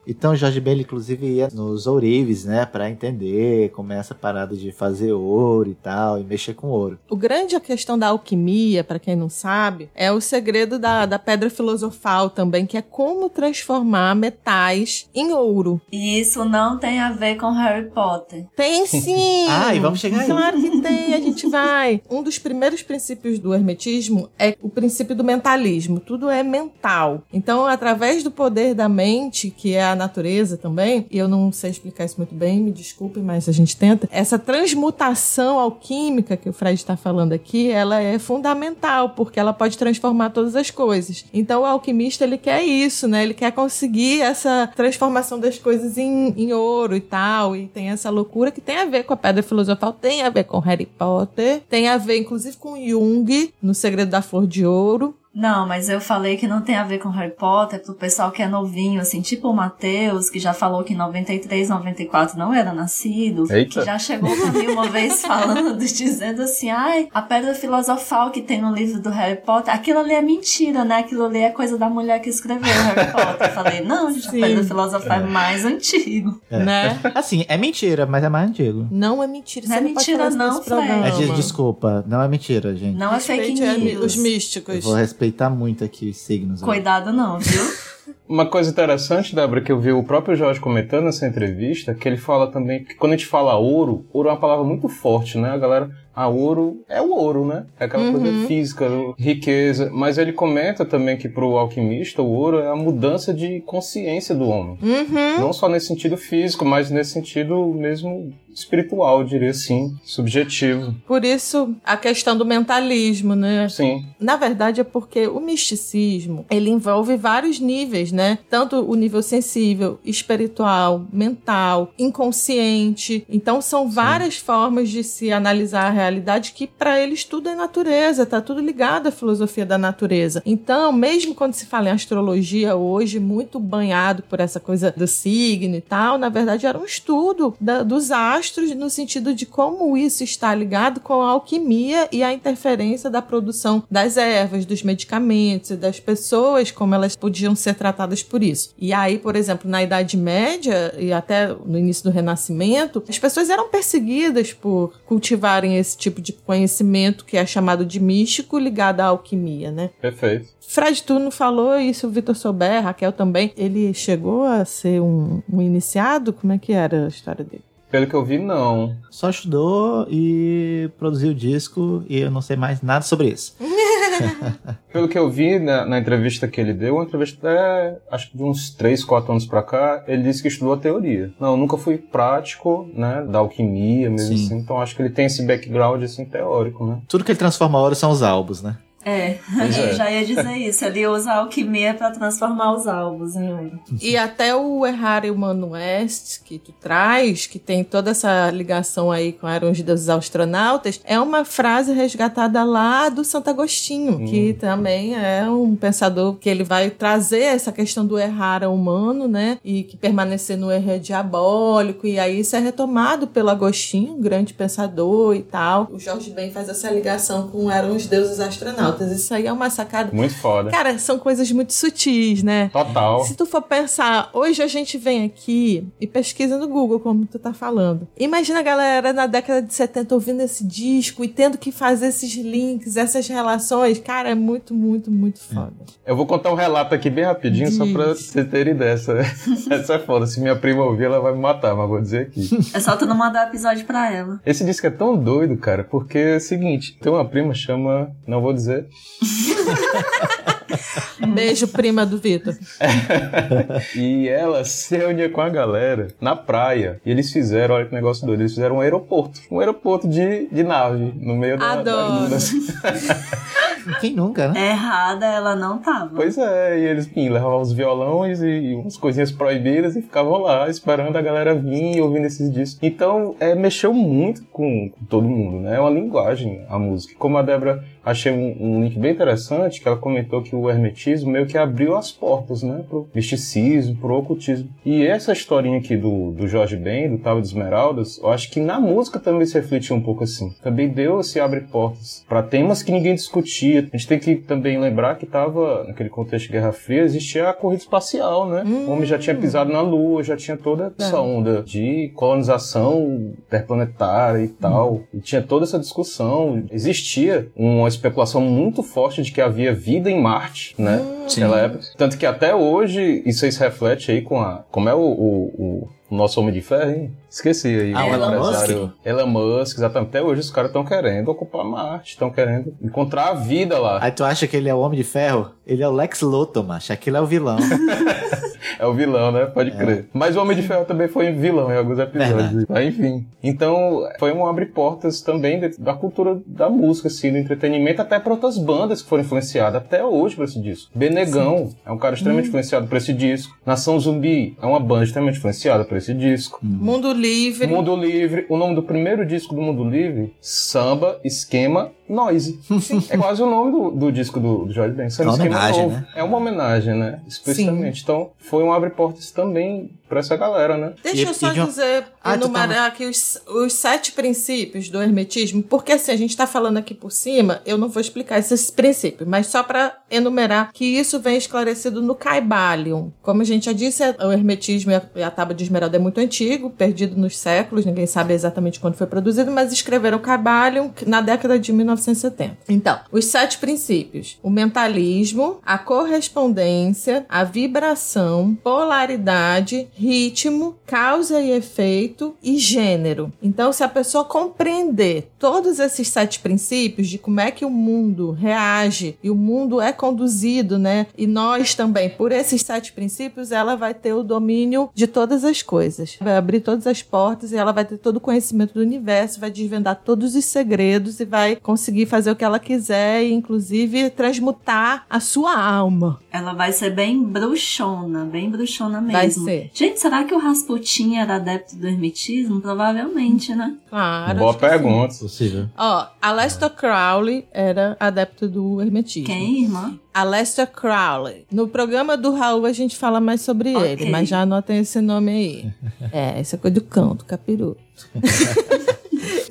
Então o Jorge Ben, ele, inclusive, ia nos ourives, né, Pra entender como é essa parada de fazer ouro e tal, e mexer com ouro. O grande a questão da alquimia, pra quem não sabe, é o segredo da, da pedra filosofal também, que é como transformar metais em ouro. E isso não tem a ver com Harry Potter. Tem sim! Ah, e vamos chegar aí. Claro que tem, a gente vai. Um dos primeiros princípios do hermetismo é o princípio do mentalismo. Tudo é mental. Então, através do poder da mente, que é a natureza também, e eu não sei explicar isso muito bem, me desculpem, mas a gente tenta. Essa transmutação alquímica que o Fred está falando aqui, ela é fundamental, porque ela pode transformar todas as coisas. Então, o alquimista, ele quer isso, né? Ele quer conseguir essa transformação das coisas em, em ouro e tal, e tem essa loucura que tem a ver com a pedra filosofal, tem a ver com Harry Potter, tem a ver, inclusive, com Jung, no Segredo da Flor de Ouro. Não, mas eu falei que não tem a ver com Harry Potter, pro pessoal que é novinho, assim, tipo o Matheus, que já falou que em 93, 94 não era nascido, Eita. que já chegou pra mim uma vez falando, dizendo assim, ai, a pedra filosofal que tem no livro do Harry Potter, aquilo ali é mentira, né? Aquilo ali é coisa da mulher que escreveu o Harry Potter. Eu falei, não, gente, Sim. a pedra filosofal é mais antigo. Né? Assim, é mentira, mas é mais antigo. Não é mentira. Não é mentira não, Fred. É de- desculpa, não é mentira, gente. Não é fake a- news. Os místicos. Eu vou respeitar muito aqui os signos. Cuidado não, viu? Uma coisa interessante, Débora, que eu vi o próprio Jorge comentando nessa entrevista, que ele fala também que quando a gente fala ouro, ouro é uma palavra muito forte, né? A galera, ah, ouro é o ouro, né? É aquela coisa física, riqueza. Mas ele comenta também que pro alquimista o ouro é a mudança de consciência do homem. Uhum. Não só nesse sentido físico, mas nesse sentido mesmo espiritual, diria assim, subjetivo. Por isso, a questão do mentalismo, né? Sim, Na verdade, é porque o misticismo, ele envolve vários níveis, né? Tanto o nível sensível, espiritual, mental, inconsciente. Então, são várias formas de se analisar a realidade que para eles tudo é natureza, tá tudo ligado à filosofia da natureza. Então, mesmo quando se fala em astrologia hoje, muito banhado por essa coisa do signo e tal, na verdade era um estudo da, dos astros no sentido de como isso está ligado com a alquimia e a interferência da produção das ervas, dos medicamentos e das pessoas, como elas podiam ser tratadas por isso. E aí, por exemplo, na Idade Média e até no início do Renascimento, as pessoas eram perseguidas por cultivarem esse tipo de conhecimento que é chamado de místico ligado à alquimia, né? Perfeito. Fred, tu não falou isso, o Vitor souber, Raquel também. Ele chegou a ser um, um iniciado? Como é que era a história dele? Pelo que eu vi, não. Só estudou e produziu o disco e eu não sei mais nada sobre isso. Pelo que eu vi na, na, entrevista que ele deu, uma entrevista até, acho que de uns 3, 4 anos pra cá, ele disse que estudou a teoria. Não, nunca fui prático, né, da alquimia mesmo Sim. assim, então acho que ele tem esse background, assim, teórico, né. Tudo que ele transforma a ouro são os álbuns, né? É, é. já ia dizer isso. Ele usa a alquimia para transformar os alvos em ouro. E até o Errare Humano West, que tu traz, que tem toda essa ligação aí com Eram os Deuses Astronautas, é uma frase resgatada lá do Santo Agostinho, hum. que também é um pensador que ele vai trazer essa questão do errar humano, né? E que permanecer no erro é diabólico. E aí isso é retomado pelo Agostinho, um grande pensador e tal. O Jorge Ben faz essa ligação com Eram os Deuses Astronautas altas. Isso aí é uma sacada. Muito foda. Cara, são coisas muito sutis, né? Total. Se tu for pensar, hoje a gente vem aqui e pesquisa no Google, como tu tá falando. Imagina a galera na década de 70 ouvindo esse disco e tendo que fazer esses links, essas relações. Cara, é muito, muito, muito foda. Eu vou contar um relato aqui bem rapidinho, Diz. só pra você ter ideia. Essa, essa é foda. Se minha prima ouvir, ela vai me matar, mas vou dizer aqui. É só tu não mandar episódio pra ela. Esse disco é tão doido, cara, porque é o seguinte: tem uma prima chama. Não vou dizer it. Beijo, prima do Vitor. e ela se reunia com a galera na praia. E eles fizeram, olha que negócio doido, eles fizeram um aeroporto. Um aeroporto de, de nave no meio da, Adoro. da Quem nunca, né? Errada ela não tava. Pois é, e eles enfim, levavam os violões e umas coisinhas proibidas e ficavam lá esperando a galera vir e ouvindo esses discos. Então, é, mexeu muito com, com todo mundo, né? É uma linguagem a música. Como a Débora achei um, um, link bem interessante, que ela comentou que o hermetismo meio que abriu as portas, né, pro misticismo, pro ocultismo. E essa historinha aqui do, do Jorge Ben, do Tava de Esmeraldas, eu acho que na música também se refletiu um pouco assim. Também deu se abre portas para temas que ninguém discutia. A gente tem que também lembrar que tava naquele contexto de Guerra Fria, existia a corrida espacial, né? Hum. O homem já tinha pisado na Lua, já tinha toda essa é. onda de colonização interplanetária e tal. Hum. E tinha toda essa discussão. Existia uma especulação muito forte de que havia vida em Marte, né? Naquela época. Tanto que até hoje isso aí se reflete aí com a. Como é o, o, o nosso Homem de Ferro, hein? Esqueci aí. Ah, o Elon Musk? Elon Musk, exatamente. Até hoje os caras estão querendo ocupar Marte, estão querendo encontrar a vida lá. Aí tu acha que ele é o Homem de Ferro? Ele é o Lex Luthor, macho. Aquele é o vilão. é o vilão, né? Pode é. crer. Mas o Homem de Ferro também foi vilão em alguns episódios. Mas, enfim. Então, foi um abre-portas também da cultura da música, assim, do entretenimento, até para outras bandas que foram influenciadas até hoje por esse disco. Benegão Sim. é um cara extremamente hum. influenciado por esse disco. Nação Zumbi é uma banda extremamente influenciada por esse disco. Hum. Mundo Livre. Mundo Livre. O nome do primeiro disco do Mundo Livre, Samba, Esquema Noise. é quase o nome do, do disco do, do Jorge Ben. É uma homenagem, né? É uma homenagem, né? Explicitamente. Então, foi um abre-portas também para essa galera, né? Deixa e, eu só dizer, ah, enumerar tá... aqui os, os sete princípios do hermetismo, porque assim, a gente está falando aqui por cima, eu não vou explicar esses princípios, mas só para enumerar que isso vem esclarecido no Caibalion. Como a gente já disse, o hermetismo e a, e a tábua de esmeralda é muito antigo, perdido nos séculos, ninguém sabe exatamente quando foi produzido, mas escreveram Caibalion na década de 1970. Então, os sete princípios: o mentalismo, a correspondência, a vibração, polaridade, ritmo, causa e efeito e gênero. Então, se a pessoa compreender todos esses sete princípios de como é que o mundo reage e o mundo é conduzido, né? E nós também, por esses sete princípios, ela vai ter o domínio de todas as coisas. Vai abrir todas as portas e ela vai ter todo o conhecimento do universo, vai desvendar todos os segredos e vai conseguir conseguir fazer o que ela quiser e, inclusive, transmutar a sua alma. Ela vai ser bem bruxona, bem bruxona mesmo. Vai ser. Gente, será que o Rasputin era adepto do hermetismo? Provavelmente, né? Claro. Boa que sim. pergunta. Possível. Ó, Aleister Crowley era adepto do hermetismo. Quem, irmã? Aleister Crowley. No programa do Raul a gente fala mais sobre Ok. ele, mas já anotem esse nome aí. É, essa coisa do canto, capiroto.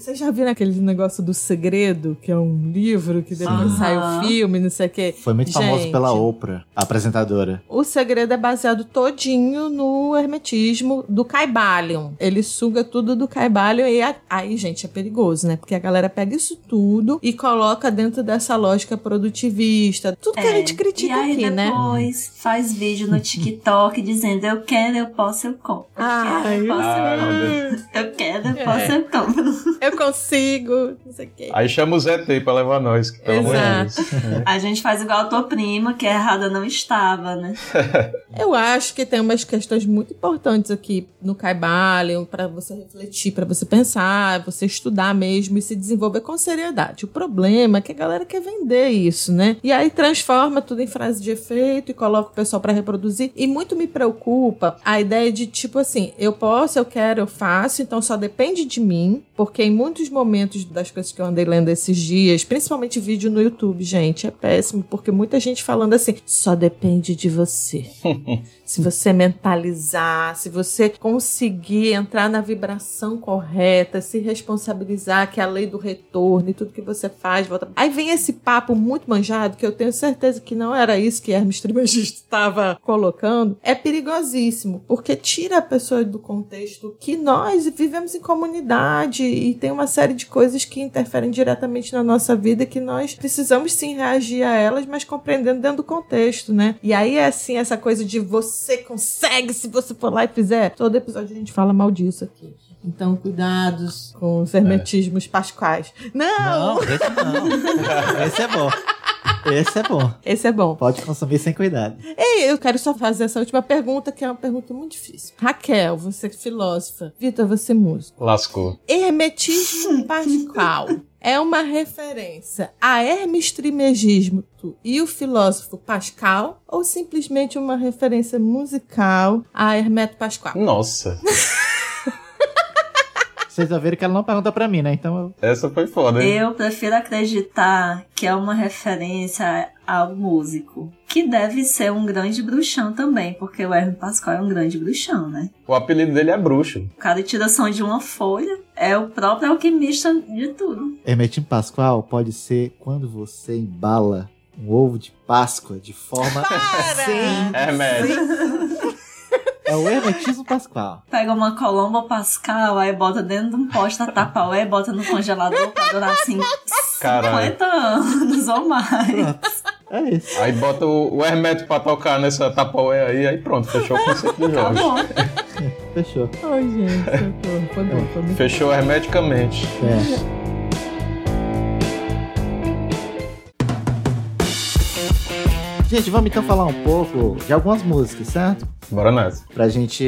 Vocês já viram aquele negócio do segredo, que é um livro que depois Aham. sai o filme, não sei o quê? Foi muito famoso Gente, pela Oprah, a apresentadora. O segredo é baseado todinho no hermetismo do Caibalion. Ele suga tudo do Caibalion e a- aí, gente, é perigoso, né? Porque a galera pega isso tudo e coloca dentro dessa lógica produtivista. Tudo que a gente critica É, e aí aqui, né? depois faz vídeo no TikTok dizendo eu quero, eu posso, eu compro. Eu Ai, quero, eu posso, Ah, eu compro. Eu quero, eu É. posso, eu compro. Eu consigo, não sei o quê. Aí chama o ZT pra levar nós, que pelo amor de Exato. Deus. A gente faz igual a tua prima, que errada não estava, né? Eu acho que tem umas questões muito importantes aqui no Caibalion para você refletir, para você pensar, você estudar mesmo e se desenvolver com seriedade. O problema é que a galera quer vender isso, né? E aí transforma tudo em frase de efeito e coloca o pessoal para reproduzir. E muito me preocupa a ideia de tipo assim, eu posso, eu quero, eu faço, então só depende de mim, porque em muitos momentos das coisas que eu andei lendo esses dias, principalmente vídeo no YouTube, gente, é péssimo, porque muita gente falando assim, só depende de você. Se você mentalizar, se você conseguir entrar na vibração correta, se responsabilizar que é a lei do retorno e tudo que você faz volta. Aí vem esse papo muito manjado que eu tenho certeza que não era isso que Hermes Trismegisto estava colocando. É perigosíssimo, porque tira a pessoa do contexto que nós vivemos em comunidade e tem uma série de coisas que interferem diretamente na nossa vida que nós precisamos sim reagir a elas, mas compreendendo dentro do contexto, né? E aí é assim essa coisa de você consegue se você for lá e fizer. Todo episódio a gente fala mal disso aqui. Então, cuidados com os hermetismos pasquais. Não! Não, esse não. esse é bom. Esse é bom. Esse é bom. Pode consumir sem cuidado. Ei, eu quero só fazer essa última pergunta, que é uma pergunta muito difícil. Raquel, você é filósofa. Vitor, você é músico. Lascou. Hermetismo pascal é uma referência a Hermes Trismegismo e o filósofo Pascal ou simplesmente uma referência musical a Hermeto Pascoal? Nossa, Vocês já viram que ela não pergunta pra mim, né? Então eu... essa foi foda, hein? Eu prefiro acreditar que é uma referência ao músico. Que deve ser um grande bruxão também, porque o Hermes Pascoal é um grande bruxão, né? O apelido dele é bruxo. O cara tira som de uma folha, é o próprio alquimista de tudo. Hermetismo Pascoal pode ser quando você embala um ovo de Páscoa de forma sem... É médio. É o Hermetismo Pascoal. Pega uma colomba pascal, aí bota dentro de um poste da tapaué, bota no congelador pra durar assim Caralho. 50 anos ou mais. Pronto. É isso. Aí bota o, o Hermeto pra tocar nessa tapaué aí, aí pronto, fechou o conceito do Tá Jorge. bom. Fechou. Ai, gente. Foi bom, foi muito Fechou hermeticamente. É. Gente, vamos então falar um pouco de algumas músicas, certo? Bora nessa. Pra gente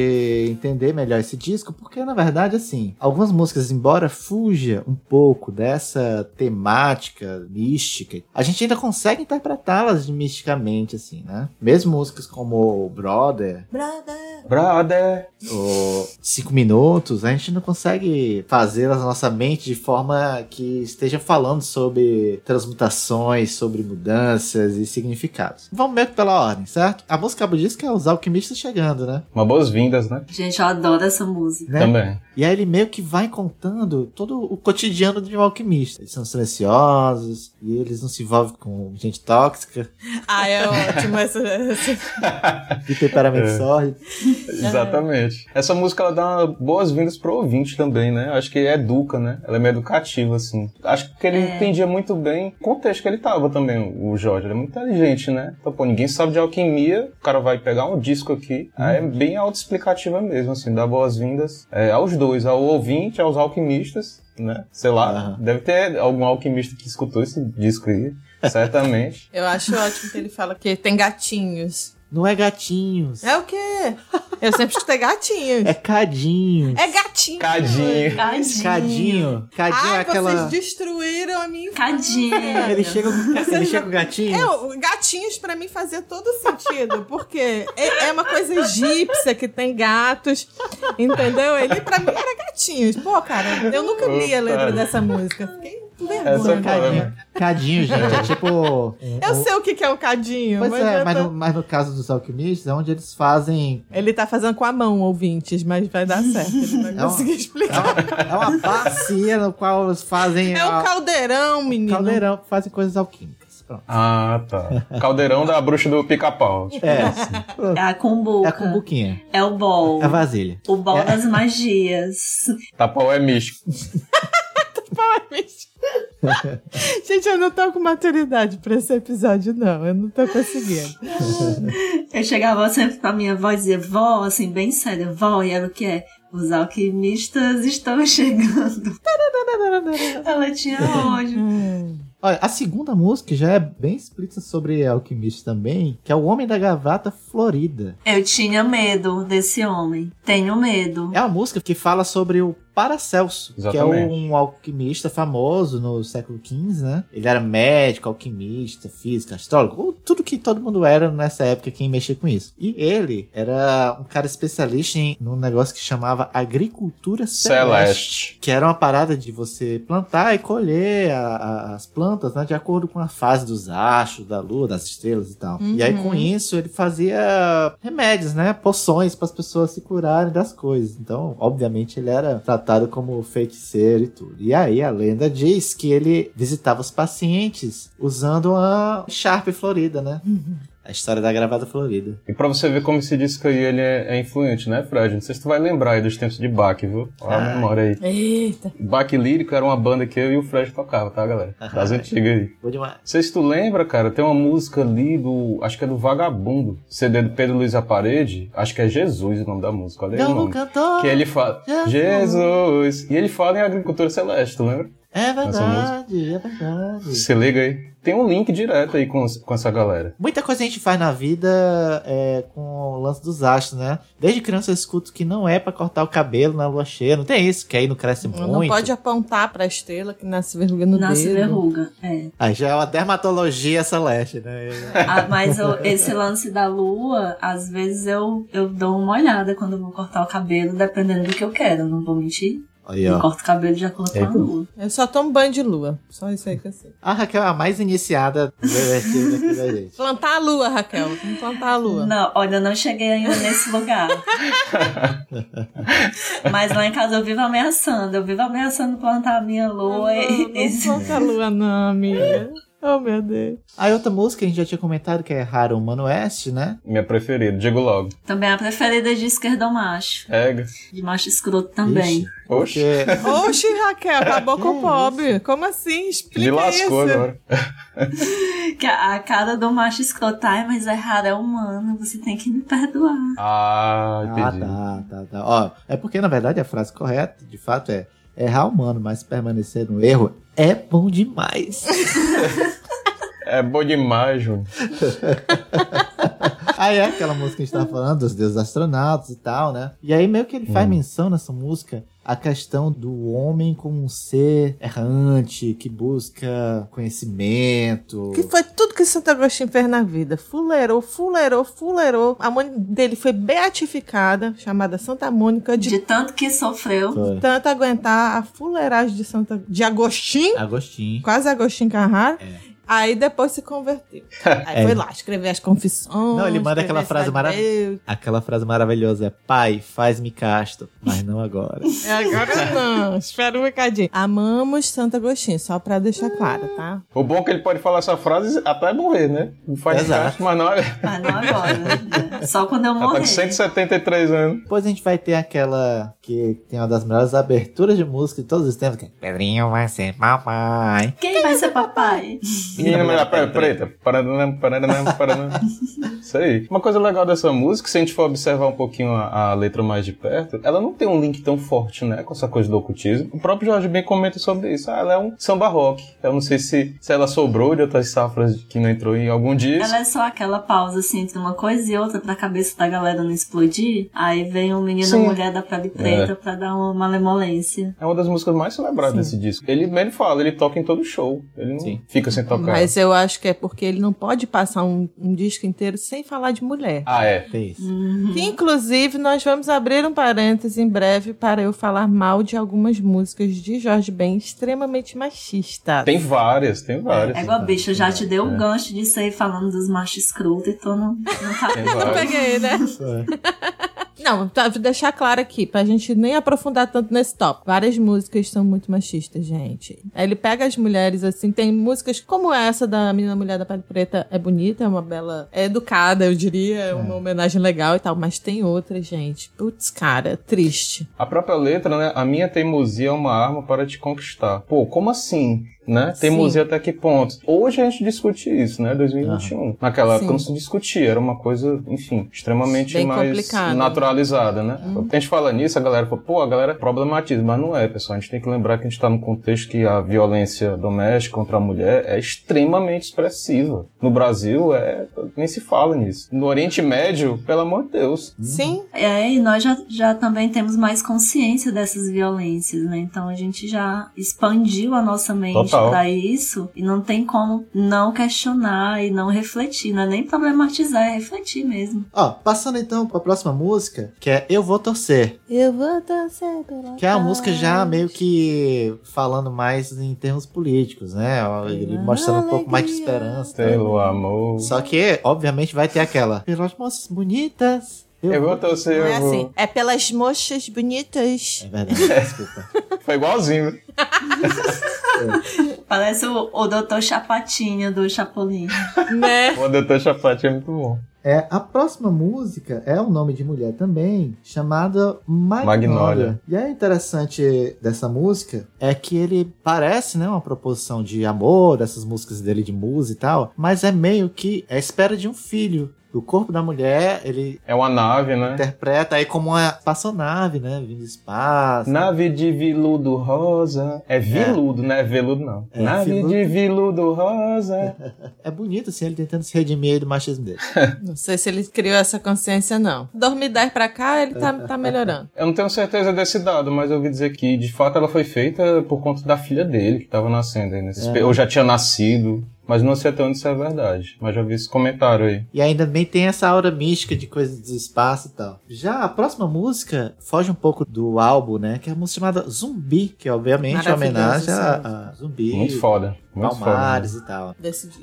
entender melhor esse disco, porque na verdade, assim, algumas músicas, embora fuja um pouco dessa temática mística, a gente ainda consegue interpretá-las misticamente, assim, né? Mesmo músicas como o Brother, Brother. Brother. ou Cinco Minutos, a gente não consegue fazê-las na nossa mente de forma que esteja falando sobre transmutações, sobre mudanças e significados. Vamos meio que pela ordem, certo? A música abre diz que é os alquimistas chegando, né? Uma boas-vindas, né? Gente, eu adoro essa música. né? Também. E aí ele meio que vai contando todo o cotidiano de um alquimista. Eles são silenciosos e eles não se envolvem com gente tóxica, Ah, é ótimo essa, de temperamento É. sórdido. Exatamente. Essa música ela dá boas-vindas pro ouvinte também, né? Acho que educa, né? Ela é meio educativa, assim. Acho que ele É. entendia muito bem o contexto que ele tava também, o Jorge. Ele é muito inteligente, né? Então, pô, ninguém sabe de alquimia, o cara vai pegar um disco aqui. Aí é bem autoexplicativa mesmo, assim, dá boas-vindas é, aos dois, ao ouvinte, aos alquimistas, né? Sei lá, Aham. deve ter algum alquimista que escutou esse disco aí, certamente. Eu acho ótimo que ele fala que tem gatinhos. Não é gatinhos. É o quê? Eu sempre escutei gatinhos. É cadinho. É gatinho. Cadinho. Cadinho. Cadinho. Cadinho é Ai, aquela. vocês destruíram a minha Cadinho. Ele chega, com... ele chega com gatinho. É, gatinhos pra mim fazia todo sentido, porque é, é uma coisa egípcia que tem gatos, entendeu? Ele pra mim era gatinhos. Pô, cara, eu nunca li a letra dessa música. Fiquei vergonha. é Cadinho. Cadinho, gente. É tipo. Eu sei o que que é o cadinho, Pois mas, é, mas tô- no, mas no caso dos alquimistas, é onde eles fazem. ele tá fazendo com a mão, ouvintes, mas vai dar certo. Ele vai É um- conseguir É explicar. uma, é uma bacia no qual eles fazem. É um a- caldeirão, menino. caldeirão, fazem coisas alquímicas. Pronto. Ah, tá. Caldeirão da bruxa do pica-pau. É, assim. Pronto. É a cumbuca. É a cumbuquinha. É o bol. É a vasilha. O bol É. das magias. Tapau é místico. Gente, eu não tô com maturidade pra esse episódio, não. Eu não tô conseguindo. Eu chegava sempre pra minha avó e dizia, vó, assim, bem séria, vó, e ela o que é? Os alquimistas estão chegando. Ela tinha ódio. Olha, a segunda música já é bem explícita sobre alquimista também, que é o Homem da Gravata Florida. Eu tinha medo desse homem. Tenho medo. É uma música que fala sobre o Paracelso, que é Exatamente. um alquimista famoso no século XV, né? Ele era médico, alquimista, físico, astrólogo, tudo que todo mundo era nessa época quem mexia com isso. E ele era um cara especialista em num negócio que chamava agricultura celeste. Celeste. Que era uma parada de você plantar e colher a- a- as plantas, né? De acordo com a fase dos astros, da lua, das estrelas e tal. E aí, com isso, ele fazia remédios, né? Poções para as pessoas se curarem das coisas. Então, obviamente, ele era tratado como feiticeiro e tudo. E aí, a lenda diz que ele visitava os pacientes usando a Sharp Florida, né? A história da gravata florida. E pra você ver como se diz que aí ele é, é influente, né, Fred? Não sei se tu vai lembrar aí dos tempos de Bach, viu? Olha a memória aí. Eita. Bach Lírico era uma banda que eu e o Fred tocava, tá, galera? Das antigas aí. Boa demais. Não sei se tu lembra, cara, tem uma música ali do. Acho que é do Vagabundo. CD do Pedro Luiz Aparede. Acho que é Jesus o nome da música. Olha aí o Não, nome. cantor. Que ele fala. Jesus! E ele fala em agricultura celeste, tu lembra? É verdade, é verdade. Se liga aí. Tem um link direto aí com, com essa galera. Muita coisa a gente faz na vida é, com o lance dos astros, né? Desde criança eu escuto que não é pra cortar o cabelo na lua cheia. Não tem isso, que aí não cresce muito. Não pode apontar pra estrela que nasce verruga no Nasce dedo. verruga. É. Aí já é uma dermatologia celeste, né? Ah, mas eu- esse lance da lua, às vezes eu, eu dou uma olhada quando eu vou cortar o cabelo, dependendo do que eu quero. Não vou mentir. Aí, Eu ó. corto o cabelo acordo com a É. lua. Eu só tomo banho de lua. Só isso aí que eu sei. A Raquel é a mais iniciada aqui da gente. Plantar a lua, Raquel. Vamos plantar a lua. Não, olha, eu não cheguei ainda nesse lugar. Mas lá em casa eu vivo ameaçando. Eu vivo ameaçando plantar a minha lua. e, Não, e- não planta a lua, não, amiga. Oh, meu Deus. Aí outra música que a gente já tinha comentado, que é Raro Humano Oeste, né? Minha preferida, digo logo. Também a preferida de esquerdo macho. Ega. De macho escroto também. Ixi, Oxi. porque Oxi, Raquel, acabou com o pobre. Como assim? Me Explica lascou isso. agora. Que a, a cara do macho escroto, ai, mas é raro, é humano, você tem que me perdoar. Ah, Ah, entendi. tá, tá, tá. Ó, é porque, na verdade, a frase correta, de fato, é errar humano, mas permanecer no erro é bom demais. É bom demais, Júnior. aí é aquela música que a gente tava falando, dos deuses astronautas e tal, né? E aí meio que ele faz Hum. menção nessa música a questão do homem como um ser errante, que busca conhecimento. Que foi tudo que Santo Agostinho fez na vida. Fuleirou, fuleirou, fuleirou. A mãe dele foi beatificada, chamada Santa Mônica, de, De tanto que sofreu. Foi. tanto aguentar a fuleiragem de Santa de Agostinho, Agostinho. quase Agostinho Carrara. É. Aí depois se converteu. Aí É. foi lá escrever as confissões. Não, ele manda aquela frase maravilhosa. Aquela frase maravilhosa é: Pai, faz-me casto, mas não agora. É, Agora não, espera um bocadinho. Amamos Santo Agostinho, só pra deixar claro, tá? O bom é que ele pode falar essa frase até morrer, né? Não faz Exato. caso, mas não é. Mas não agora. né? Só quando eu Ela tá morrer. com 173 anos. Depois a gente vai ter aquela que tem uma das melhores aberturas de música de todos os tempos, que é Pedrinho vai ser papai. Quem vai ser papai? Menina mulher preta, preta. Paraná, paraná, paraná. Isso aí. Uma coisa legal dessa música, se a gente for observar um pouquinho a, a, letra mais de perto, ela não tem um link tão forte, né, com essa coisa do ocultismo. O próprio Jorge bem comenta sobre isso. Ah, ela é um samba rock. Eu não sei se, se ela sobrou de outras safras que não entrou em algum dia. Ela é só aquela pausa, assim, entre uma coisa e outra pra cabeça da galera não explodir. Aí vem um menino e mulher da pele preta é. pra dar uma malemolência. É uma das músicas mais celebradas Sim. desse disco. Ele mesmo fala, ele toca em todo show. Ele não Sim. fica sem tocar. Mas eu acho que é porque ele não pode passar um, um disco inteiro sem falar de mulher. Ah, é? Tem isso. Uhum. Que, inclusive, nós vamos abrir um parêntese em breve para eu falar mal de algumas músicas de Jorge Ben extremamente machistas. Tem várias, tem várias. É igual, bicho, já te deu o é. um gancho de sair falando dos machos escroto e tô no, não tá... Não peguei, né? Não, tá, vou deixar claro aqui, pra gente nem aprofundar tanto nesse top. Várias músicas são muito machistas, gente. Ele pega as mulheres, assim, tem músicas como essa da Menina Mulher da Pele Preta, é bonita, é uma bela. É educada, eu diria, é uma homenagem legal e tal, mas tem outras, gente. Putz, cara, triste. A própria letra, né? A minha teimosia é uma arma para te conquistar. Pô, como assim? Né? Teimosia até que ponto? Hoje a gente discute isso, né? 2021. Uhum. Naquela época não se discutia, era uma coisa, enfim, extremamente Bem mais complicado. naturalizada, né? Uhum. A gente fala nisso, a galera fala, pô, a galera problematiza, mas não é, pessoal. A gente tem que lembrar que a gente está num contexto que a violência doméstica contra a mulher é extremamente expressiva. No Brasil, é nem se fala nisso. No Oriente Médio, pelo amor de Deus. Sim. É, e nós já, já também temos mais consciência dessas violências, né? Então a gente já expandiu a nossa mente Total para isso e não tem como não questionar e não refletir, não é nem problematizar, é refletir mesmo. Ó, passando então para a próxima música, que é Eu Vou Torcer. Eu vou torcer pela Que é a música já meio que falando mais em termos políticos, né? Ele mostrando um pouco mais de esperança. Pelo amor. Só que, obviamente, vai ter aquela. Pelas moças bonitas. Eu, eu vou torcer. Não é vou... assim. É pelas mochas bonitas. É verdade, desculpa. Foi igualzinho. Parece o, o Doutor Chapatinho do Chapolin. Né? O Doutor Chapatinho é muito bom. É, a próxima música é um nome de mulher também, chamada Magnolia. Magnolia. E é interessante dessa música é que ele parece, né, uma proposição de amor, dessas músicas dele de música e tal, mas é meio que a espera de um filho o corpo da mulher, ele. É uma nave, né? Interpreta aí como uma espaçonave, né? Vindo do espaço. Nave de viludo rosa. É viludo, é. não é veludo, não. É, nave viludo. de viludo rosa. é bonito, assim, ele tentando se redimir do machismo dele. não sei se ele criou essa consciência, não. 2010 pra cá, ele tá, tá melhorando. Eu não tenho certeza desse dado, mas eu ouvi dizer que, de fato, ela foi feita por conta da filha dele, que tava nascendo aí. Nesse... É. Ou já tinha nascido. Mas não sei até onde isso é verdade. Mas já vi esse comentário aí. E ainda bem tem essa aura mística de coisas do espaço e tal. Já a próxima música foge um pouco do álbum, né? Que é a música chamada Zumbi, que é obviamente uma homenagem a, a Zumbi. Muito foda. Muito Palmares foda, e tal.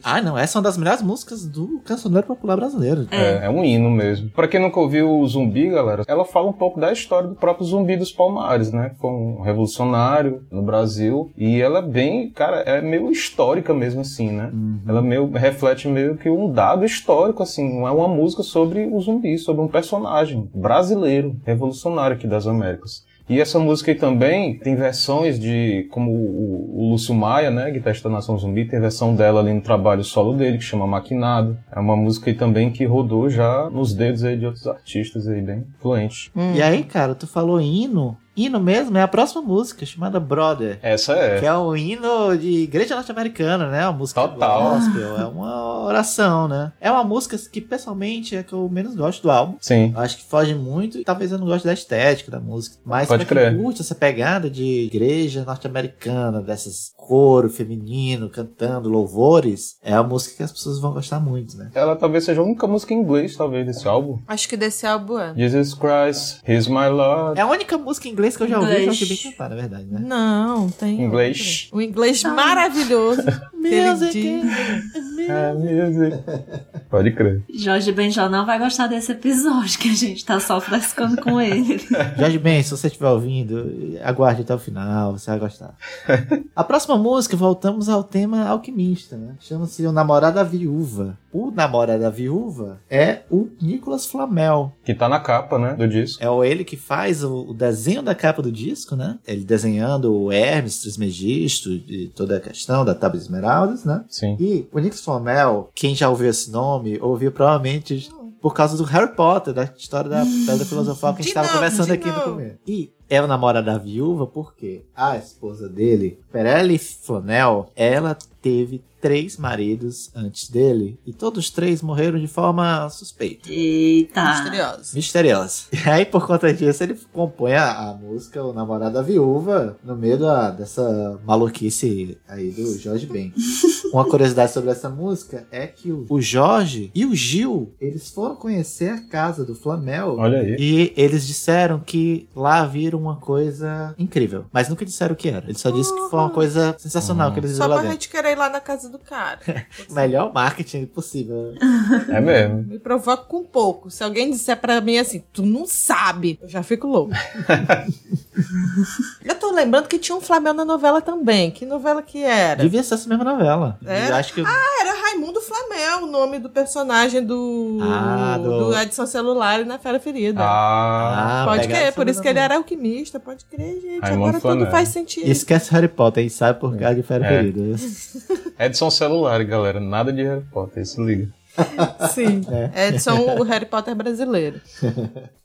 Ah, não, essa é uma das melhores músicas do cancioneiro popular brasileiro. É. é, é um hino mesmo. Pra quem nunca ouviu o Zumbi, galera, ela fala um pouco da história do próprio Zumbi dos Palmares, né? Foi um revolucionário no Brasil. E ela é bem, cara, é meio histórica mesmo assim, né? Uhum. Ela meio, reflete meio que um dado histórico, assim. É uma música sobre o zumbi, sobre um personagem brasileiro, revolucionário aqui das Américas. E essa música aí também tem versões de, como o, o Lúcio Maia, né, guitarrista da Nação Zumbi, tem versão dela ali no trabalho solo dele, que chama Maquinado. É uma música aí também que rodou já nos dedos aí de outros artistas aí, bem influentes. Hum. E aí, cara, tu falou hino, hino mesmo é a próxima música, chamada Brother. Essa é. Que é um hino de igreja norte-americana, né? Uma música Total. gospel, é uma oração, né? É uma música que, pessoalmente, é que eu menos gosto do álbum. Sim. Eu acho que foge muito e talvez eu não goste da estética da música. Mas Pode crer. quem curte essa pegada de igreja norte-americana, dessas coro feminino cantando louvores, é a música que as pessoas vão gostar muito, né? Ela talvez seja a única música em inglês, talvez, desse álbum. Acho que desse álbum é. Jesus Christ, He's My Lord. É a única música em inglês inglês que eu já ouvi, eu já bem cantar, na verdade, né? Não, tem. Inglês. O inglês maravilhoso. music. É, music. Pode crer. Jorge Benjol não vai gostar desse episódio que a gente tá só frescando com ele. Jorge Ben, se você estiver ouvindo, aguarde até o final, você vai gostar. A próxima música, voltamos ao tema alquimista, né? Chama-se O Namorada Viúva. O namorado da viúva é o Nicolas Flamel. Que tá na capa, né, do disco. É o ele que faz o, o desenho da capa do disco, né? Ele desenhando o Hermes Trismegisto e toda a questão da Tábua de Esmeraldas, né? Sim. E o Nicolas Flamel, quem já ouviu esse nome, ouviu provavelmente por causa do Harry Potter, da história da Pedra Filosofal que a gente estava conversando aqui novo. no começo. E é o namorado da viúva porque a esposa dele, Perelle Flanel, ela teve três maridos antes dele e todos os três morreram de forma suspeita. Eita. Misteriosa. Misteriosa. E aí, por conta disso, ele compõe a, a música O Namorado da Viúva no meio da, dessa maluquice aí do Jorge Ben. Uma curiosidade sobre essa música é que o, o Jorge e o Gil, eles foram conhecer a casa do Flamel. Olha aí. E eles disseram que lá viram uma coisa incrível. Mas nunca disseram o que era. Eles só disseram que foi uma coisa sensacional que eles Só lá pra dentro. gente querer ir lá na casa do cara. Melhor marketing possível. É mesmo. Me provoca com pouco. Se alguém disser pra mim assim, tu não sabe, eu já fico louco. eu tô lembrando que tinha um Flamengo na novela também. Que novela que era? Devia ser essa mesma novela. É? Acho que. Ah, era Raimundo Flamel, o nome do personagem do, Ah, do- do Edson Celular e na Fera Ferida. Ah, pode pegaram crer, essa por isso que ele era alquimista, pode crer, gente. Raimundo Agora tudo faz sentido. Esquece Harry Potter e sai por causa de Fera É. Ferida. Edson celular, galera. Nada de Harry Potter, se liga. Sim. É. Edson, o Harry Potter brasileiro.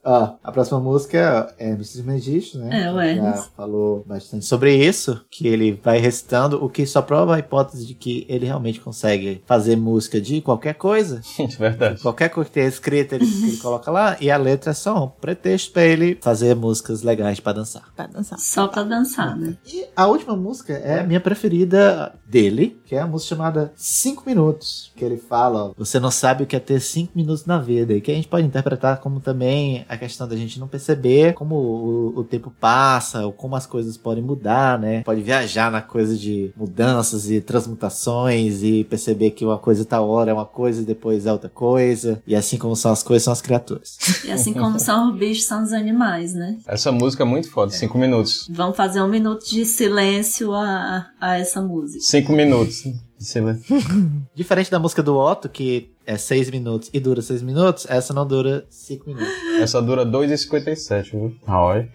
Ó, a próxima música é Hermes Trismegisto, né? É, o Já Hermes. falou bastante sobre isso, que ele vai recitando, o que só prova a hipótese de que ele realmente consegue fazer música de qualquer coisa. De verdade. Qualquer coisa que tenha escrita, ele, ele coloca lá, e a letra é só um pretexto pra ele fazer músicas legais pra dançar. Pra dançar. Só pra dançar, né? E a última música é a minha preferida dele, que é a música chamada 5 Minutos. Que ele fala, ó, você não sabe o que é ter 5 minutos na vida. E que a gente pode interpretar como também a questão da gente não perceber como o, o tempo passa, ou como as coisas podem mudar, né? Pode viajar na coisa de mudanças e transmutações e perceber que uma coisa tá hora é uma coisa e depois é outra coisa. E assim como são as coisas, são as criaturas. E assim como são os bichos, são os animais, né? Essa música é muito foda, cinco minutos. Vamos fazer um minuto de silêncio a, a essa música. Cinco minutos. Diferente da música do Otto, que é 6 minutos e dura 6 minutos, essa não dura 5 minutos. Essa dura 2,57, viu? Ah, olha.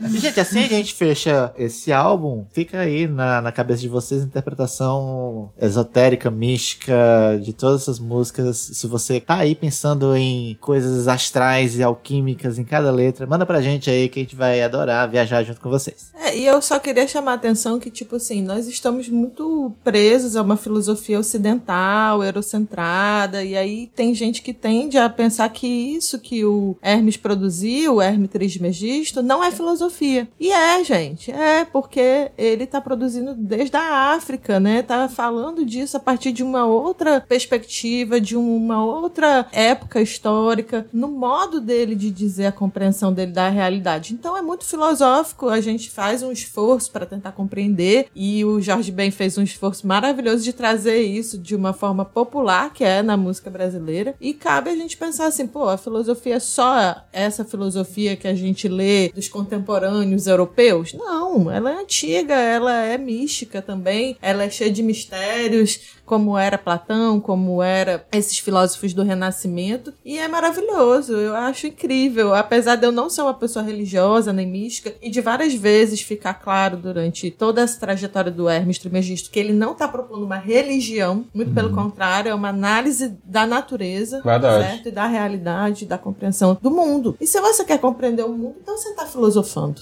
Gente, assim a gente fecha esse álbum. Fica aí na, na cabeça de vocês a interpretação esotérica, mística de todas essas músicas. Se você tá aí pensando em coisas astrais e alquímicas em cada letra, manda pra gente aí que a gente vai adorar viajar junto com vocês. É, e eu só queria chamar a atenção que, tipo assim, nós estamos muito presos a uma filosofia ocidental, eurocentrada, e aí tem gente que tende a pensar que isso que o Hermes produziu, o Hermes Trismegisto, não é filosofia. E é, gente, é, porque ele tá produzindo desde a África, né? Tá falando disso a partir de uma outra perspectiva, de uma outra época histórica, no modo dele de dizer a compreensão dele da realidade. Então é muito filosófico, a gente faz um esforço para tentar compreender e o Jorge Ben fez um esforço maravilhoso de trazer isso de uma forma popular, que é na música brasileira, e cabe a gente pensar assim, pô, a filosofia é só essa filosofia que a gente lê dos contemporâneos europeus? Não, ela é antiga, ela é mística também, ela é cheia de mistérios, como era Platão, como era esses filósofos do Renascimento, e é maravilhoso, eu acho incrível, apesar de eu não ser uma pessoa religiosa nem mística, e de várias vezes ficar claro durante toda essa trajetória do Hermes Trismegisto que ele não está propondo uma religião, muito pelo contrário, é uma análise da natureza, Verdade. certo? E da realidade, da compreensão do mundo. E se você quer compreender o mundo, então você está filosofando.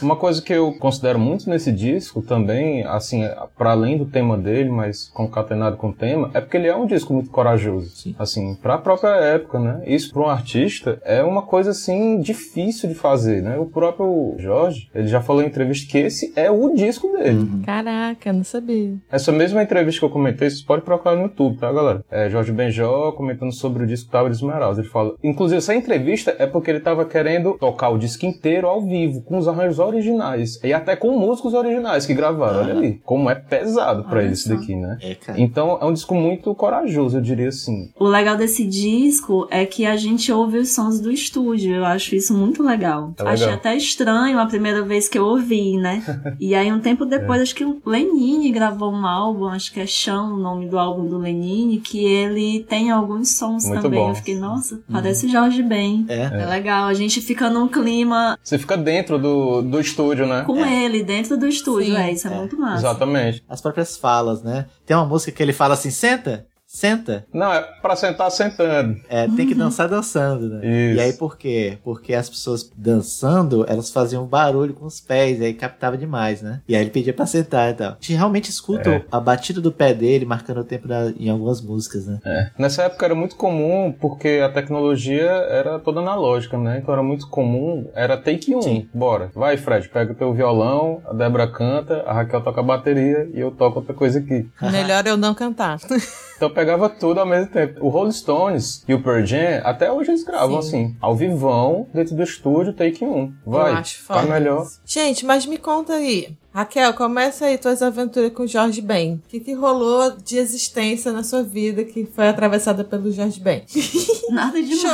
Uma coisa que eu considero muito nesse disco também, assim, para além do tema dele, mas concatenado com o tema, é porque ele é um disco muito corajoso. Sim. Assim, pra própria época, né? Isso pra um artista é uma coisa, assim, difícil de fazer, né? O próprio Jorge, ele já falou em entrevista que esse é o disco dele. Caraca, não sabia. Essa mesma entrevista que eu comentei, vocês podem procurar no YouTube, tá, galera? É Jorge Benjó comentando sobre o disco Tábua de Esmeralda. Ele fala... Inclusive, essa entrevista é porque ele tava querendo tocar o disco inteiro ao vivo, com os arranjos originais. E até com músicos originais que gravaram. Olha ali. Como é pesado pra ele isso daqui, né? É cara. Então é um disco muito corajoso, eu diria assim. O legal desse disco é que a gente ouve os sons do estúdio. Eu acho isso muito legal. É legal. Achei até estranho a primeira vez que eu ouvi, né? e aí, um tempo depois, acho que o Lenine gravou um álbum, acho que é Chão, o nome do álbum do Lenine, que ele tem alguns sons Muito também. bom. Eu fiquei, nossa, parece Jorge Ben. É. É legal, a gente fica num clima Você fica dentro do, do estúdio, né? com ele, dentro do estúdio. Sim, é, isso é, é. muito massa. Exatamente. As próprias falas, né? Tem uma música que ele fala assim, senta, senta. Não, é pra sentar sentando. É, tem que dançar dançando, né? Isso. E aí por quê? Porque as pessoas dançando, elas faziam barulho com os pés, aí captava demais, né? E aí ele pedia pra sentar e tal. A gente realmente escuta É. a batida do pé dele marcando o tempo da- em algumas músicas, né? É. Nessa época era muito comum, porque a tecnologia era toda analógica, né? Então era muito comum, era take um. Sim. Bora. Vai, Fred, pega o teu violão, a Débora canta, a Raquel toca a bateria e eu toco outra coisa aqui. Melhor eu não cantar. Então eu pegava tudo ao mesmo tempo. O Rolling Stones e o Pearl Jam, até hoje eles gravam Sim. assim, ao vivão, dentro do estúdio, take um. Vai, eu acho tá foda. melhor. Gente, mas me conta aí. Raquel, começa aí tuas aventuras com o Jorge Ben. O que, que rolou de existência na sua vida que foi atravessada pelo Jorge Ben? Nada de Show!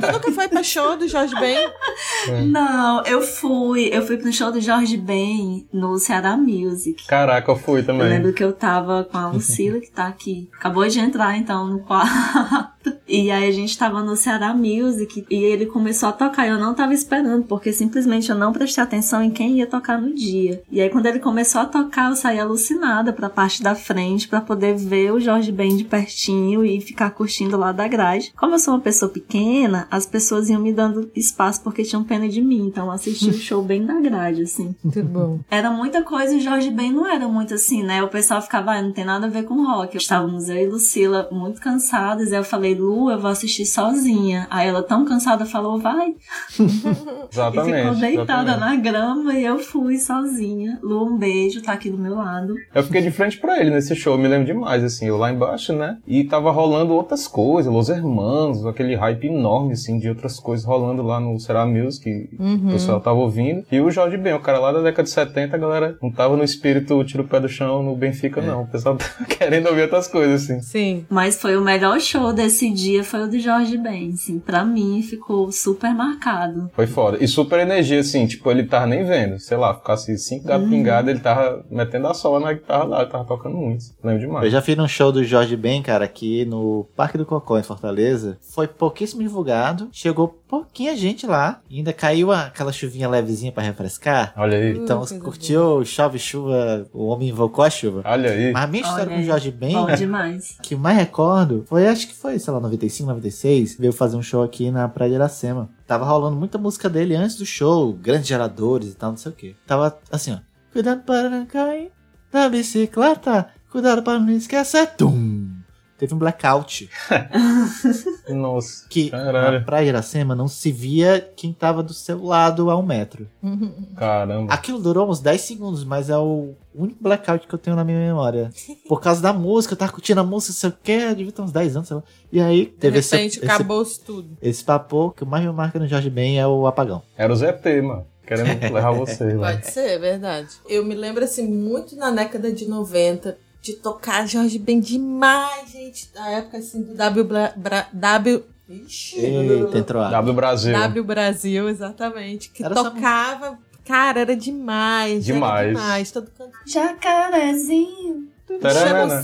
tu nunca foi pra show do Jorge Ben? Não, eu fui. Eu fui pro show do Jorge Ben no Ceará Music. Caraca, eu fui Eu também. lembro que eu tava com a Lucila, que tá aqui. Acabou de entrar, então, no quarto. E aí a gente tava no Ceará Music e ele começou a tocar. Eu não tava esperando, porque simplesmente eu não prestei atenção em quem ia tocar no dia. E aí quando ele começou a tocar, eu saí alucinada pra parte da frente pra poder ver o Jorge Ben de pertinho e ficar curtindo lá da grade. Como eu sou uma pessoa pequena, as pessoas iam me dando espaço porque tinham pena de mim. Então eu assisti o show bem da grade, assim. Muito bom. Era muita coisa e o Jorge Ben não era muito assim, né? O pessoal ficava, ah, não tem nada a ver com rock. Estávamos eu e Lucila muito cansadas. Aí eu falei, Lu, eu vou assistir sozinha. Aí ela, tão cansada, falou, vai. Exatamente. e ficou deitada exatamente. na grama e eu fui sozinha. Lu, um beijo, tá aqui do meu lado. Eu fiquei de frente pra ele nesse show, eu me lembro demais, assim, eu lá embaixo, né? E tava rolando outras coisas, Los Hermanos, aquele hype enorme, assim, de outras coisas rolando lá no Será Music, que o pessoal tava ouvindo. E o Jorge Ben, o cara lá da década de 70, a galera não tava no espírito tira o pé do chão no Benfica, não. O pessoal tava querendo ouvir outras coisas, assim. Sim. Mas foi o melhor show desse dia, foi o do Jorge Ben, assim. Pra mim, ficou super marcado. Foi foda. E super energia, assim, tipo, ele tava nem vendo. Sei lá, ficasse cinco gatos pingados, ele tava metendo a sola na guitarra lá, ele tava tocando muito. Lembro demais. Eu já fui num show do Jorge Ben, cara, aqui no Parque do Cocó, em Fortaleza. Foi pouquíssimo divulgado. Chegou pouquinha gente lá. E ainda caiu aquela chuvinha levezinha pra refrescar. Olha aí. Então, coisa curtiu Chove Chuva, o homem invocou a chuva. Olha aí. Mas a minha história Olha com o. Jorge Ben, Bom demais. que eu mais recordo, foi, acho que foi, sei lá, 95, 96, veio fazer um show aqui na Praia de Iracema. Tava rolando muita música dele antes do show, grandes geradores e tal, não sei o que. Tava assim, ó. Cuidado para não cair da bicicleta, cuidado para não esquecer. Tum! Teve um blackout. Nossa. Que Caralho. na Praia de Iracema não se via quem tava do seu lado a um metro. Caramba. Aquilo durou uns 10 segundos, mas é o único blackout que eu tenho na minha memória. Por causa da música, eu tava curtindo a música, sei o que, devia ter uns 10 anos, sei lá. E aí De teve esse, repente, esse, acabou-se tudo. esse papo que o mais me marca no Jorge Ben é o apagão. Era o ZT, mano. Querendo levar você. Pode ser, é verdade. Eu me lembro, assim, muito na década de 90 de tocar Jorge Ben demais, gente. Da época, assim, do W... Bra- Bra- W... Ixi. Eita, entrou a... W Brasil. W Brasil, exatamente. Que Era só tocava. Cara, era demais. Demais. Era demais. Todo canto. Jacarezinho. Chama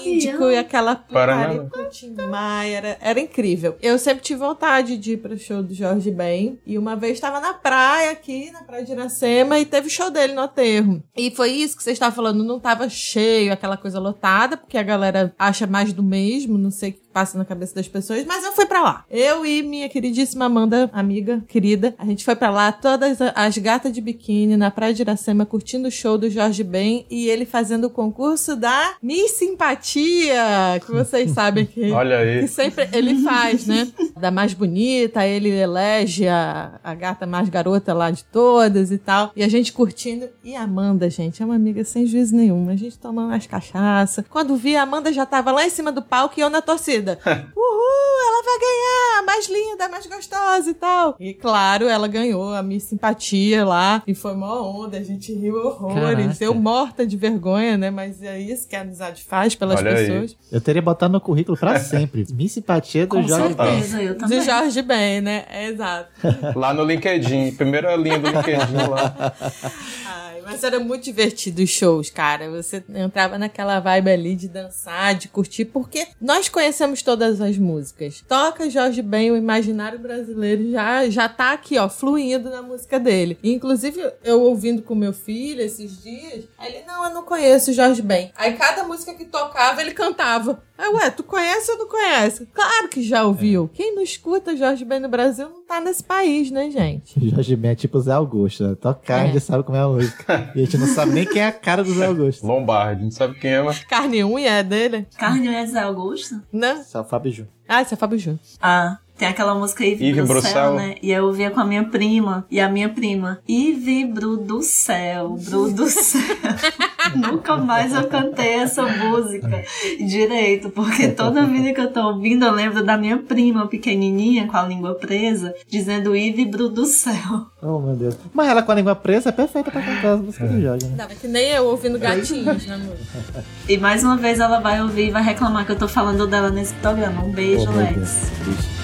síndico e aquela putaria com o Tim Maia, Era, era incrível. Eu sempre tive vontade de ir pro show do Jorge Ben. E uma vez estava na praia aqui, na praia de Iracema, e teve show dele no aterro. E foi isso que você estava falando, não tava cheio, aquela coisa lotada, porque a galera acha mais do mesmo, não sei o que passa na cabeça das pessoas, mas eu fui pra lá. Eu e minha queridíssima Amanda, amiga, querida, a gente foi pra lá, todas as gatas de biquíni na praia de Iracema, curtindo o show do Jorge Ben e ele fazendo o concurso da Miss Simpatia, que vocês sabem que Olha que aí. sempre ele faz, né? Da mais bonita, ele elege a, a gata mais garota lá de todas e tal. E a gente curtindo. E a Amanda, gente, é uma amiga sem juízo nenhum. A gente tomando umas cachaça. Quando vi, a Amanda já tava lá em cima do palco e eu na torcida. Doida. Uhul, ela vai ganhar, mais linda, mais gostosa e tal. E claro, ela ganhou a minha simpatia lá e foi mó onda, a gente riu horrores. Caraca. Eu morta de vergonha, né? Mas é isso que a amizade faz pelas Olha aí. pessoas. Eu teria botado no currículo pra sempre. Minha simpatia do Com Jorge Ben. certeza, eu também. De Jorge Ben, né? É, exato. Lá no LinkedIn, primeira linha do LinkedIn lá. Ai, mas era muito divertido os shows, cara. Você entrava naquela vibe ali de dançar, de curtir, porque nós conhecemos todas as músicas. Toca Jorge Ben, o imaginário brasileiro já, já tá aqui, ó, fluindo na música dele. E, inclusive, eu ouvindo com meu filho esses dias, ele, não, eu não conheço Jorge Ben. Aí cada música que tocava, ele cantava. Aí, ué, tu conhece ou não conhece? Claro que já ouviu. Quem não escuta Jorge Ben no Brasil não tá nesse país, né, gente? Jorge Ben é tipo Zé Augusto. Né? Tocar, É. a gente sabe como é a música. E a gente não sabe nem quem é a cara do Zé Augusto. Lombardi, não sabe quem é, mas. Carne e unha é dele, Carne é Zé Augusto? né? Só o Fábio Júnior. Ah, esse é Fábio Júnior. Ah, tem aquela música Ivy Ivy Bru Bruxelles. Céu, né? E eu ouvia com a minha prima. E a minha prima, Ivy Bru do Céu, Bru do Céu. Nunca mais eu cantei essa música direito, porque toda vida que eu tô ouvindo eu lembro da minha prima pequenininha com a língua presa, dizendo Ivy Bru do Céu. Oh, meu Deus. Mas ela com a língua presa é perfeita pra cantar as músicas do Jorge, né? Tava que nem eu ouvindo gatinhos na música. E mais uma vez ela vai ouvir e vai reclamar que eu tô falando dela nesse programa. Um beijo, Oh, Lex. Deus.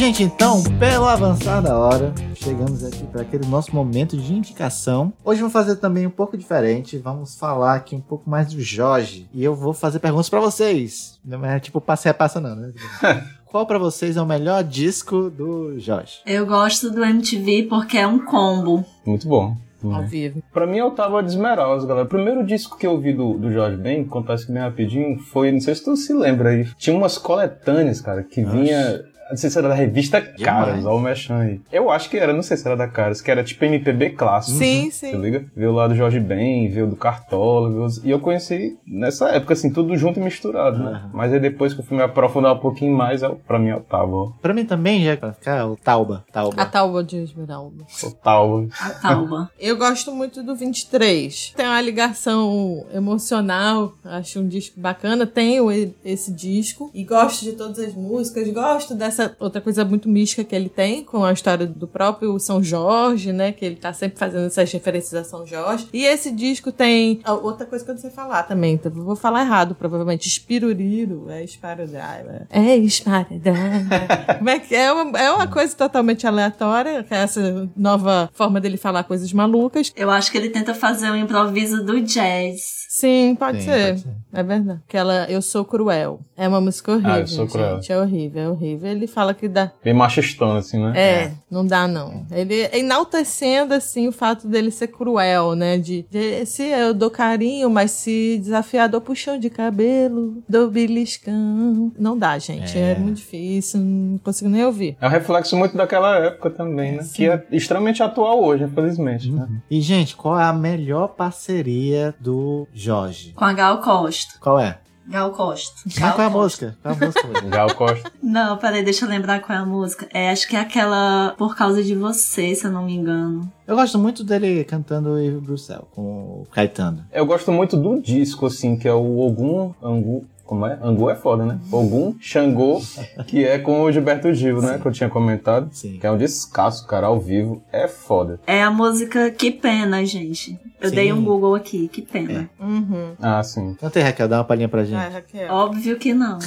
Gente, então, pela avançada hora, chegamos aqui para aquele nosso momento de indicação. Hoje vamos fazer também um pouco diferente. Vamos falar aqui um pouco mais do Jorge. E eu vou fazer perguntas para vocês. Não é tipo passe a passa, não, né? Qual para vocês é o melhor disco do Jorge? Eu gosto do MTV porque é um combo. Muito bom. Ao vivo. Pra mim, eu tava de Esmeraldas, galera. O primeiro disco que eu ouvi do, do Jorge Ben, contasse que bem rapidinho, foi, não sei se tu se lembra aí, tinha umas coletâneas, cara, que vinha. Não sei se era da revista Caras, ó o Mechan aí. Eu acho que era, não sei se era da Caras, que era tipo MPB clássico. Sim, Você sim. liga? Veio lá do Jorge Ben, veio do Cartola, veio... e eu conheci nessa época, assim, tudo junto e misturado, né? Aham. Mas aí depois que eu fui me aprofundar um pouquinho mais, é o- pra mim é o Tauba. Pra mim também, já pra ficar, o Tauba. Tauba. A Talba de Esmeralda. O Tauba. A Tauba. Eu gosto muito do 23. Tem uma ligação emocional, acho um disco bacana. Tenho esse disco e gosto de todas as músicas. Gosto dessa outra coisa muito mística que ele tem com a história do próprio São Jorge, né? Que ele tá sempre fazendo essas referências a São Jorge. E esse disco tem outra coisa que eu não sei falar também. então vou falar errado, provavelmente. Espiruriro. É esparadraiva. É esparadraiva. Como é que é? Uma, é uma coisa totalmente aleatória, é essa nova forma dele falar coisas malucas. Eu acho que ele tenta fazer um improviso do jazz. Sim, pode, Sim, ser. pode ser. É verdade. Aquela Eu Sou Cruel. É uma música horrível, Ah, Eu Sou Cruel. gente. É horrível, é horrível. Ele fala que dá. Bem machistão, assim, né? É, não dá não. Ele enaltecendo, assim, o fato dele ser cruel, né? De, de se eu dou carinho, mas se desafiador puxão de cabelo, dou beliscão. Não dá, gente. É, É. muito difícil, não consigo nem ouvir. É um reflexo muito daquela época também, né? Que é extremamente atual hoje, infelizmente, né? E, gente, qual é a melhor parceria do Jorge? Com a Gal Costa. Qual é? Gal Costa. Mas Gal qual é a música? Qual é a música? Gal Costa. Não, peraí, deixa eu lembrar qual é a música. É, acho que é aquela Por Causa de Você, se eu não me engano. Eu gosto muito dele cantando Bruxelles com o Caetano. Eu gosto muito do disco, assim, que é o Ogum Angu. Como é? Angu é foda, né? Ogum Xangô, que é com o Gilberto Gil, né? Que eu tinha comentado. Sim. Que é um descasso, cara, ao vivo. É foda. É a música Que Pena, gente. Eu Sim. dei um Google aqui, Que Pena. Uhum. Ah, sim. Canta aí, Raquel, dá uma palhinha pra gente. Ai, Raquel. Óbvio que não.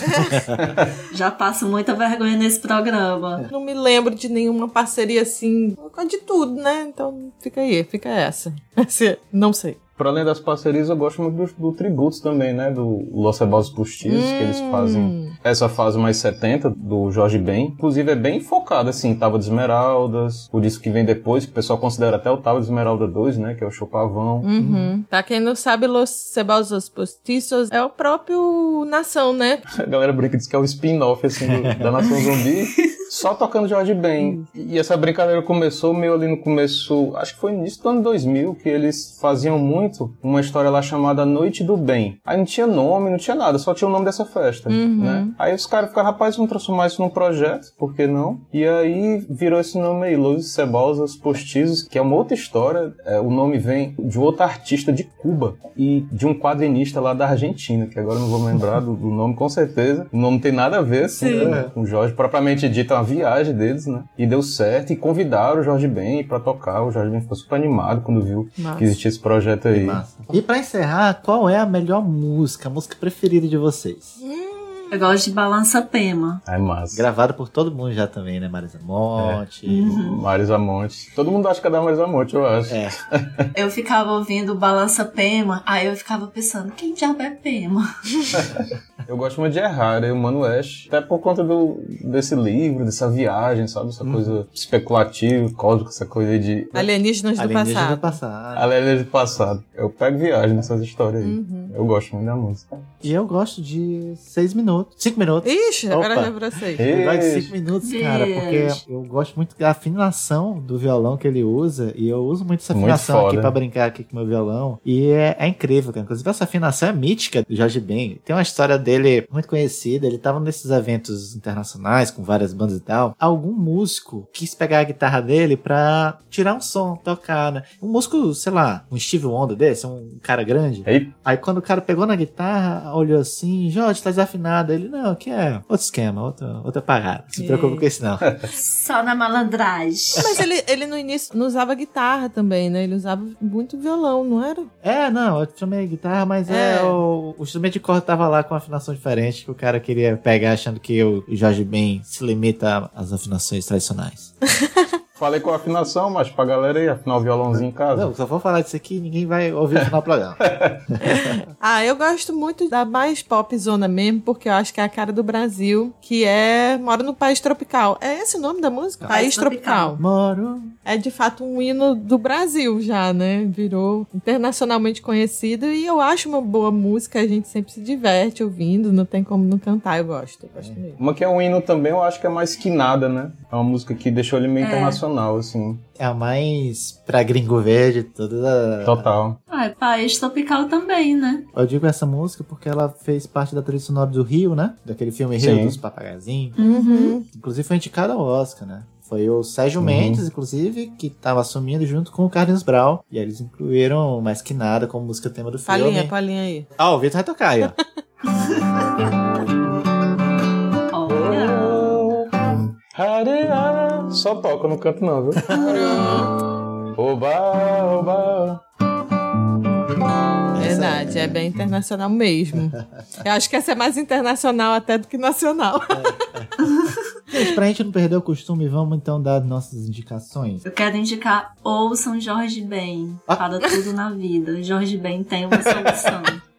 Já passo muita vergonha nesse programa. Não me lembro de nenhuma parceria assim, de tudo, né? Então fica aí, fica essa. Não sei. Por além das parcerias, eu gosto muito do, do tributos também, né? Do Los Cebos Postiços, que eles fazem essa fase mais 70 do Jorge Ben. Inclusive é bem focado, assim, Tava de Esmeraldas, o disco que vem depois, que o pessoal considera até o Tava de Esmeralda 2, né? Que é o Chopavão. Uhum. Pra quem não sabe, Los Ceballos Postiços é o próprio Nação, né? A galera brinca e diz que é o spin-off, assim, do- da Nação Zumbi. só tocando Jorge Ben. E essa brincadeira começou meio ali no começo, acho que foi no início do ano 2000, que eles faziam muito uma história lá chamada Noite do Bem. Aí não tinha nome, não tinha nada, só tinha o nome dessa festa, Uhum. né? Aí os caras ficaram, rapaz, vamos transformar isso num projeto, por que não? E aí virou esse nome aí, Luzes Cebosas Postizos, que é uma outra história. É, o nome vem de outro artista de Cuba e de um quadrinista lá da Argentina, que agora eu não vou lembrar do, do nome com certeza. O nome tem nada a ver, assim, Sim. né, com o Jorge. Propriamente dito, é uma viagem deles, né? E deu certo e convidaram o Jorge Ben pra tocar. O Jorge Ben ficou super animado quando viu Massa. que existia esse projeto aí. E pra encerrar, qual é a melhor música, a música preferida de vocês? Eu gosto de Balança Pema. É massa. Gravada por todo mundo já também, né? Marisa Monte. Uhum. Marisa Monte. Todo mundo acha que é da Marisa Monte, eu acho. É. Eu ficava ouvindo Balança Pema, aí eu ficava pensando, quem diabo é Pema? Eu gosto muito de errar, eu, Mano West. Até por conta do, desse livro, dessa viagem, sabe? Essa coisa especulativa, cósmica, essa coisa de. Alienígenas do Alienígena do passado. passado. Além do passado. Eu pego viagem nessas histórias aí. Uhum. Eu gosto muito da música. E eu gosto de seis minutos. Cinco minutos. Ixi, agora Opa. é pra vocês. Eu gosto de cinco minutos, cara, porque eu gosto muito da afinação do violão que ele usa. E eu uso muito essa Muito afinação aqui foda. pra brincar aqui com o meu violão. E é, é incrível, cara. Inclusive, essa afinação é mítica do Jorge Ben. Tem uma história dele muito conhecida. Ele tava nesses eventos internacionais com várias bandas e tal. Algum músico quis pegar a guitarra dele pra tirar um som, tocar, né? Um músico, sei lá, um Steve Wonder desse, um cara grande. Aí, Aí quando o cara pegou na guitarra, olhou assim, Jorge, tá desafinado. Ele, não, aqui é outro esquema, outra, outra parada. Não se preocupe com isso, não. Só na malandragem. Mas ele, ele no início não usava guitarra também, né? Ele usava muito violão, não era? é, não, eu chamei guitarra, mas é, É. o, o instrumento de corda tava lá com uma afinação diferente, que o cara queria pegar achando que o Jorge Ben se limita às afinações tradicionais. falei com a afinação, mas pra galera aí, afinar o violãozinho em casa. Não, só vou falar disso aqui, ninguém vai ouvir o final do programa. Ah, eu gosto muito da mais pop zona mesmo, porque eu acho que é a cara do Brasil, que é Mora no País Tropical. É esse o nome da música? País País Tropical. Tropical. Moro. É de fato um hino do Brasil já, né? Virou internacionalmente conhecido e eu acho uma boa música, a gente sempre se diverte ouvindo, não tem como não cantar, eu gosto, eu gosto mesmo. Uma que é um hino também, eu acho que é mais que nada, né? É uma música que deixou ele meio É. internacional, assim. É a mais pra gringo verde, toda a... Total. Ah, é país tropical também, né? Eu digo essa música porque ela fez parte da trilha sonora do Rio, né? Daquele filme Rio Sim. dos Papagaizinhos. Uhum. Inclusive foi indicado ao Oscar, né? Foi o Sérgio Uhum. Mendes, inclusive, que tava assumindo junto com o Carlos Brau. E aí eles incluíram Mais Que Nada como música tema do filme. Palhinha, palhinha aí. Ah, o Vitor vai tocar aí, ó. Só toca, não canto não, viu? Oba, oba. Verdade, é bem internacional mesmo. Eu acho que essa é mais internacional até do que nacional. Gente, pra gente não perder o costume, vamos então dar nossas indicações. Eu quero indicar ouçam Jorge Ben. Ah. Para tudo na vida. Jorge Ben tem uma solução.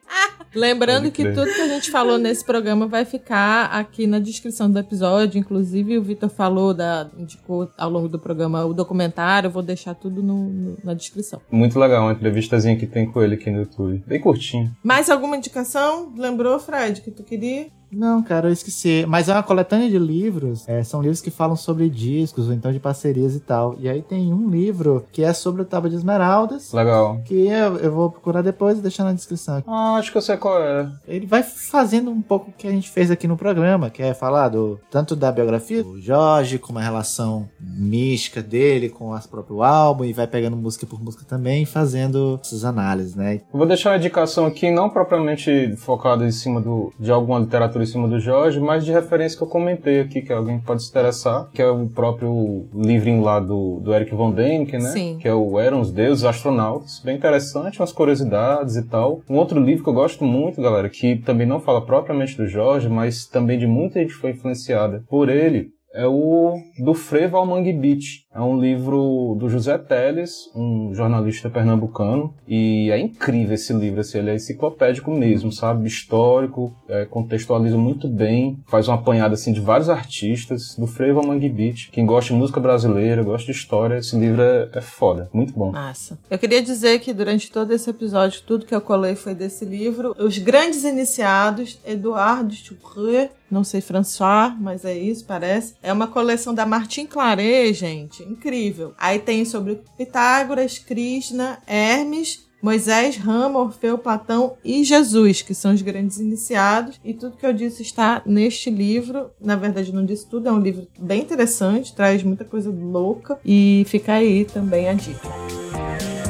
Lembrando que tudo que a gente falou nesse programa vai ficar aqui na descrição do episódio. Inclusive, o Vitor falou, da, indicou ao longo do programa o documentário. Eu vou deixar tudo no- no- na descrição. Muito legal, uma entrevistazinha que tem com ele aqui no YouTube. Bem curtinho. Mais alguma indicação? Lembrou, Fred, que tu queria? Não, cara, eu esqueci. Mas é uma coletânea de livros. É, são livros que falam sobre discos, ou então de parcerias e tal. E aí tem um livro que é sobre o Tábua de Esmeraldas. Legal. Que eu, eu vou procurar depois e deixar na descrição aqui. Ah, acho que eu sei qual é. Ele vai fazendo um pouco o que a gente fez aqui no programa, que é falar do, tanto da biografia do Jorge, como a relação mística dele com o próprio álbum, e vai pegando música por música também, e fazendo essas análises, né? Eu vou deixar uma indicação aqui, não propriamente focada em cima do, de alguma literatura em cima do Jorge, mas de referência que eu comentei aqui, que alguém pode se interessar, que é o próprio livrinho lá do, do Eric von Däniken, né? Sim. Que é o Eram os Deuses Astronautas. Bem interessante, umas curiosidades e tal. Um outro livro que eu gosto muito, galera, que também não fala propriamente do Jorge, mas também de muita gente foi influenciada por ele, é o do Frevo ao Mangue Beach. É um livro do José Teles, um jornalista pernambucano, e é incrível esse livro, assim, ele é enciclopédico mesmo, sabe? Histórico, é, contextualiza muito bem, faz uma apanhada assim de vários artistas, do Frevo Mangue Beat. Quem gosta de música brasileira, gosta de história, esse livro é, é foda, muito bom. Massa. Eu queria dizer que durante todo esse episódio, tudo que eu colei foi desse livro. Os grandes iniciados, Eduardo Chucre, não sei François, mas é isso, parece. É uma coleção da Martin Claret, gente, incrível. Aí tem sobre Pitágoras, Krishna, Hermes, Moisés, Rama, Orfeu, Platão e Jesus, que são os grandes iniciados. E tudo que eu disse está neste livro. Na verdade, não disse tudo, é um livro bem interessante, traz muita coisa louca. E fica aí também a dica.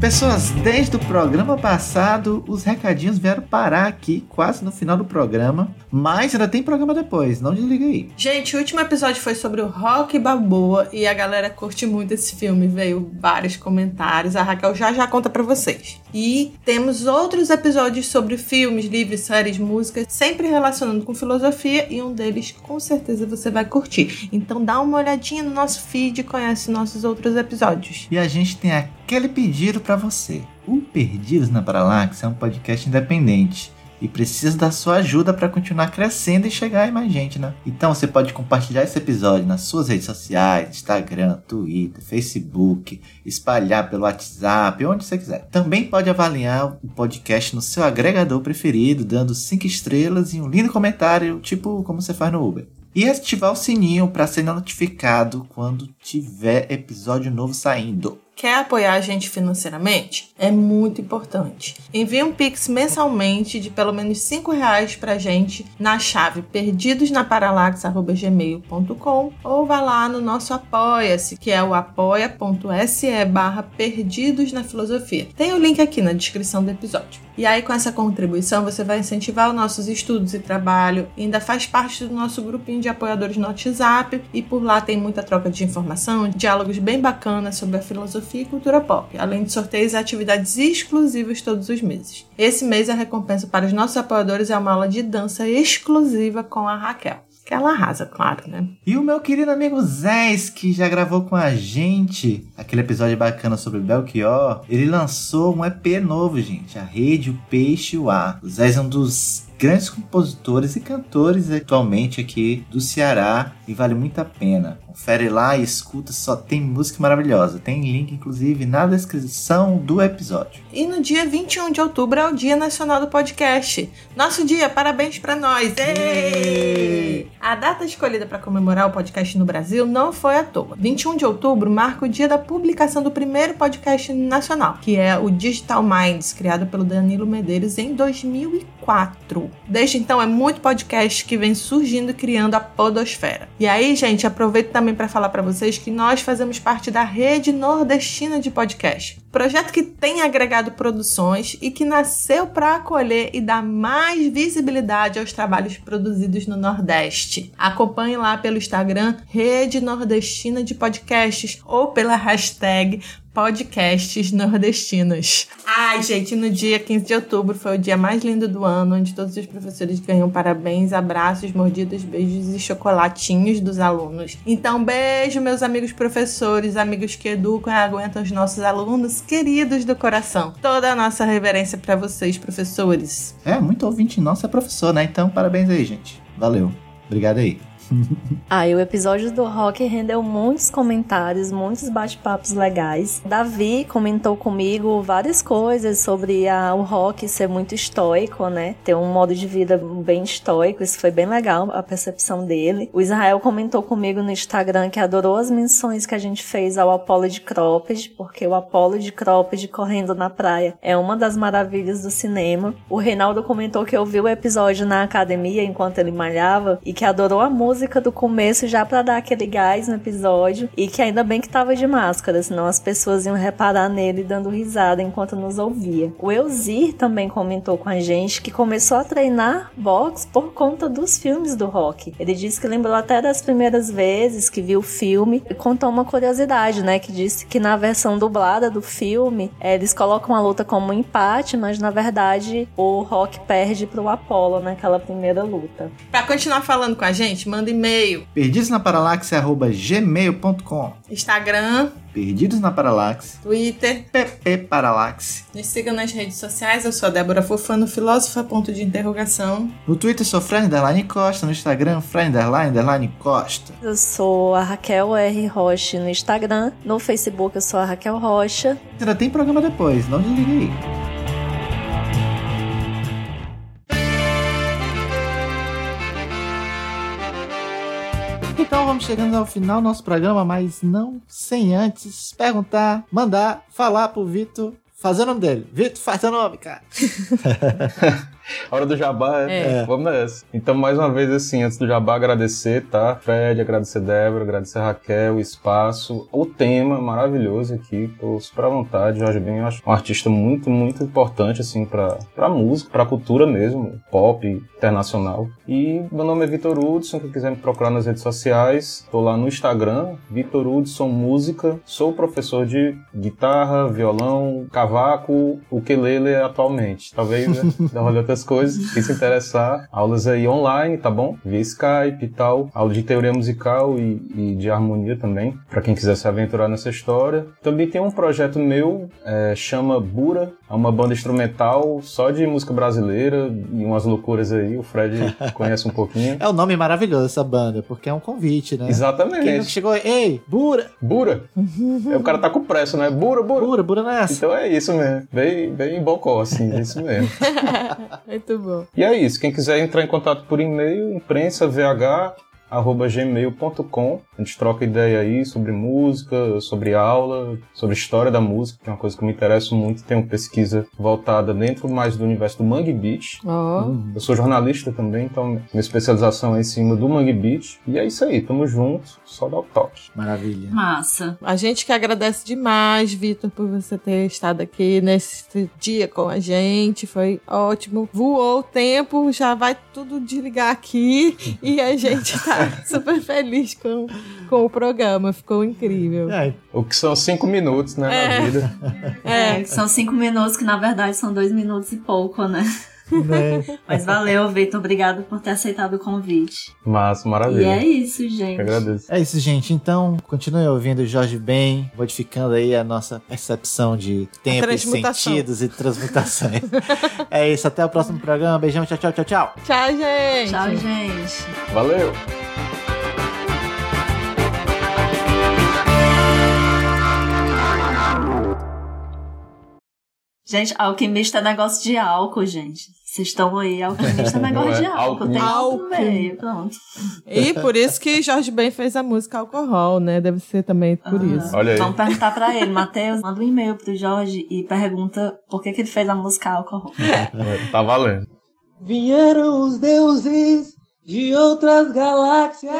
Pessoas, desde o programa passado, os recadinhos vieram parar aqui, quase no final do programa. Mas ainda tem programa depois, não desliga aí. Gente, o último episódio foi sobre o Rock Balboa e a galera curte muito esse filme. Veio vários comentários. A Raquel já já conta pra vocês. E temos outros episódios sobre filmes, livros, séries, músicas, sempre relacionando com filosofia. E um deles, com certeza, você vai curtir. Então dá uma olhadinha no nosso feed e conhece nossos outros episódios. E a gente tem aquele pedido para você. O Perdidos na Paralaxe é um podcast independente e precisa da sua ajuda para continuar crescendo e chegar a mais gente, né? Então você pode compartilhar esse episódio nas suas redes sociais, Instagram, Twitter, Facebook, espalhar pelo WhatsApp, onde você quiser. Também pode avaliar o podcast no seu agregador preferido, dando 5 estrelas e um lindo comentário, tipo como você faz no Uber. E ativar o sininho para ser notificado quando tiver episódio novo saindo. Quer apoiar a gente financeiramente? É muito importante. Envie um Pix mensalmente de pelo menos 5 reais pra gente na chave perdidosnaparalax.gmail.com ou vá lá no nosso Apoia-se, que é o apoia.se barra Perdidos na Filosofia. Tem o link aqui na descrição do episódio. E aí, com essa contribuição, você vai incentivar os nossos estudos e trabalho, ainda faz parte do nosso grupinho de apoiadores no WhatsApp, e por lá tem muita troca de informação, diálogos bem bacanas sobre a filosofia e cultura pop, além de sorteios e atividades exclusivas todos os meses. Esse mês a recompensa para os nossos apoiadores é uma aula de dança exclusiva com a Raquel. Que ela arrasa, claro, né? E o meu querido amigo Zés, que já gravou com a gente aquele episódio bacana sobre Belchior, ele lançou um EP novo, gente. A Rede, o Peixe e o Ar. O Zés é um dos grandes compositores e cantores atualmente aqui do Ceará e vale muito a pena. Confere lá e escuta, só tem música maravilhosa. Tem link, inclusive, na descrição do episódio. E no dia 21 de outubro é o Dia Nacional do Podcast. Nosso dia, parabéns para nós! Ei! A data escolhida para comemorar o podcast no Brasil não foi à toa. 21 de outubro marca o dia da publicação do primeiro podcast nacional, que é o Digital Minds, criado pelo Danilo Medeiros em 2004. Desde então é muito podcast que vem surgindo e criando a podosfera. E aí, gente, aproveito também para falar para vocês que nós fazemos parte da rede nordestina de podcast. Projeto que tem agregado produções e que nasceu para acolher e dar mais visibilidade aos trabalhos produzidos no Nordeste. Acompanhe lá pelo Instagram Rede Nordestina de Podcasts ou pela hashtag podcasts nordestinos. Ai, gente, no dia 15 de outubro foi o dia mais lindo do ano, onde todos os professores ganham parabéns, abraços, mordidas, beijos e chocolatinhos dos alunos. Então, beijo, meus amigos professores, amigos que educam e aguentam os nossos alunos queridos do coração. Toda a nossa reverência para vocês, professores. É, muito ouvinte nosso é professor, né? Então, parabéns aí, gente. Valeu. Obrigado aí. e o episódio do rock rendeu muitos comentários, muitos bate-papos legais. Davi comentou comigo várias coisas sobre a, o rock ser muito estoico, né? Ter um modo de vida bem estoico, isso foi bem legal, a percepção dele. O Israel comentou comigo no Instagram que adorou as menções que a gente fez ao Apolo de Cropped, porque o Apolo de Cropped correndo na praia é uma das maravilhas do cinema. O Reinaldo comentou que ouviu o episódio na academia enquanto ele malhava e que adorou a música música do começo já para dar aquele gás no episódio e que ainda bem que tava de máscara, senão as pessoas iam reparar nele dando risada enquanto nos ouvia. O Elzir também comentou com a gente que começou a treinar box por conta dos filmes do rock. Ele disse que lembrou até das primeiras vezes que viu o filme e contou uma curiosidade, né, que disse que na versão dublada do filme, é, eles colocam a luta como um empate, mas na verdade o Rock perde pro Apollo naquela primeira luta. Pra continuar falando com a gente, manda e-mail. Perdidos na Paralaxe@gmail.com. Instagram, Perdidos na Paralaxe. Twitter. PP Paralaxe. Nos sigam nas redes sociais. Eu sou a Débora Fofano, filósofa, ponto de interrogação. No Twitter sou Fran Underline Costa. No Instagram, Fran Underline Underline Costa. Eu sou a Raquel R. Rocha no Instagram. No Facebook eu sou a Raquel Rocha. Ainda tem programa depois, não desligue aí. Então vamos chegando ao final do nosso programa, mas não sem antes perguntar, mandar, falar pro Vitor fazer o nome dele. Vitor, faz seu nome, cara. Hora do jabá, é. É. Vamos nessa. Então, mais uma vez, assim, antes do jabá, agradecer, tá? Fred, agradecer Débora, agradecer Raquel, o espaço, o tema maravilhoso aqui. Tô super à vontade. Jorge Ben, eu acho um artista muito, muito importante, assim, pra, pra música, pra cultura mesmo, pop, internacional. E meu nome é Vitor Hudson, quem quiser me procurar nas redes sociais, tô lá no Instagram, Vitor Hudson Música. Sou professor de guitarra, violão, cavaco, ukulele atualmente. Talvez, né? Dá uma olhada outras coisas, quem se interessar, aulas aí online, tá bom? Via Skype e tal, aula de teoria musical e, e de harmonia também, para quem quiser se aventurar nessa história. Também tem um projeto meu, é, chama Bura, é uma banda instrumental só de música brasileira e umas loucuras aí, o Fred conhece um pouquinho. É o nome maravilhoso dessa banda, porque é um convite, né? Quem Exatamente. nunca chegou, ei, Bura, Bura. É, o cara tá com pressa, né? Bura, bura. Bura, Bura nessa. Então é isso mesmo. Bem, bem bocó, assim, é isso mesmo. Muito bom. E é isso. Quem quiser entrar em contato por e-mail, imprensa.vh@gmail.com. A gente troca ideia aí sobre música, sobre aula, sobre história da música, que é uma coisa que me interessa muito. Tenho pesquisa voltada dentro mais do universo do Mangue Beat. Ó. Eu sou jornalista também, então minha especialização é em cima do Mangue Beat. E é isso aí, tamo junto, só dá o toque. Maravilha. Massa. A gente que agradece demais, Vitor, por você ter estado aqui nesse dia com a gente. Foi ótimo. Voou o tempo, já vai tudo desligar aqui e a gente tá super feliz com, com o programa. Ficou incrível. É, O que são cinco minutos, né, É. na vida. É, são cinco minutos, que na verdade são dois minutos e pouco, né? Né? Mas valeu, Vitor. Obrigado por ter aceitado o convite. Massa, E maravilha. é isso, Eu gente. agradeço. É isso, gente. Então, continue ouvindo o Jorge Ben, modificando aí a nossa percepção de tempo e sentidos e transmutações. é isso, até o próximo programa. Beijão, tchau, tchau, tchau, tchau. Tchau, gente. Tchau, gente. Valeu! Gente, alquimista é negócio de álcool, gente. Vocês estão aí, alquimista negócio Não é de álcool. Tem álcool. no meio, pronto. E por isso que Jorge Ben fez a música Alcohol, né? Deve ser também por Aham. isso. Olha aí. Vamos perguntar pra ele. Matheus, manda um e-mail pro Jorge e pergunta por que, que ele fez a música álcool. Tá valendo. Vieram os deuses de outras galáxias.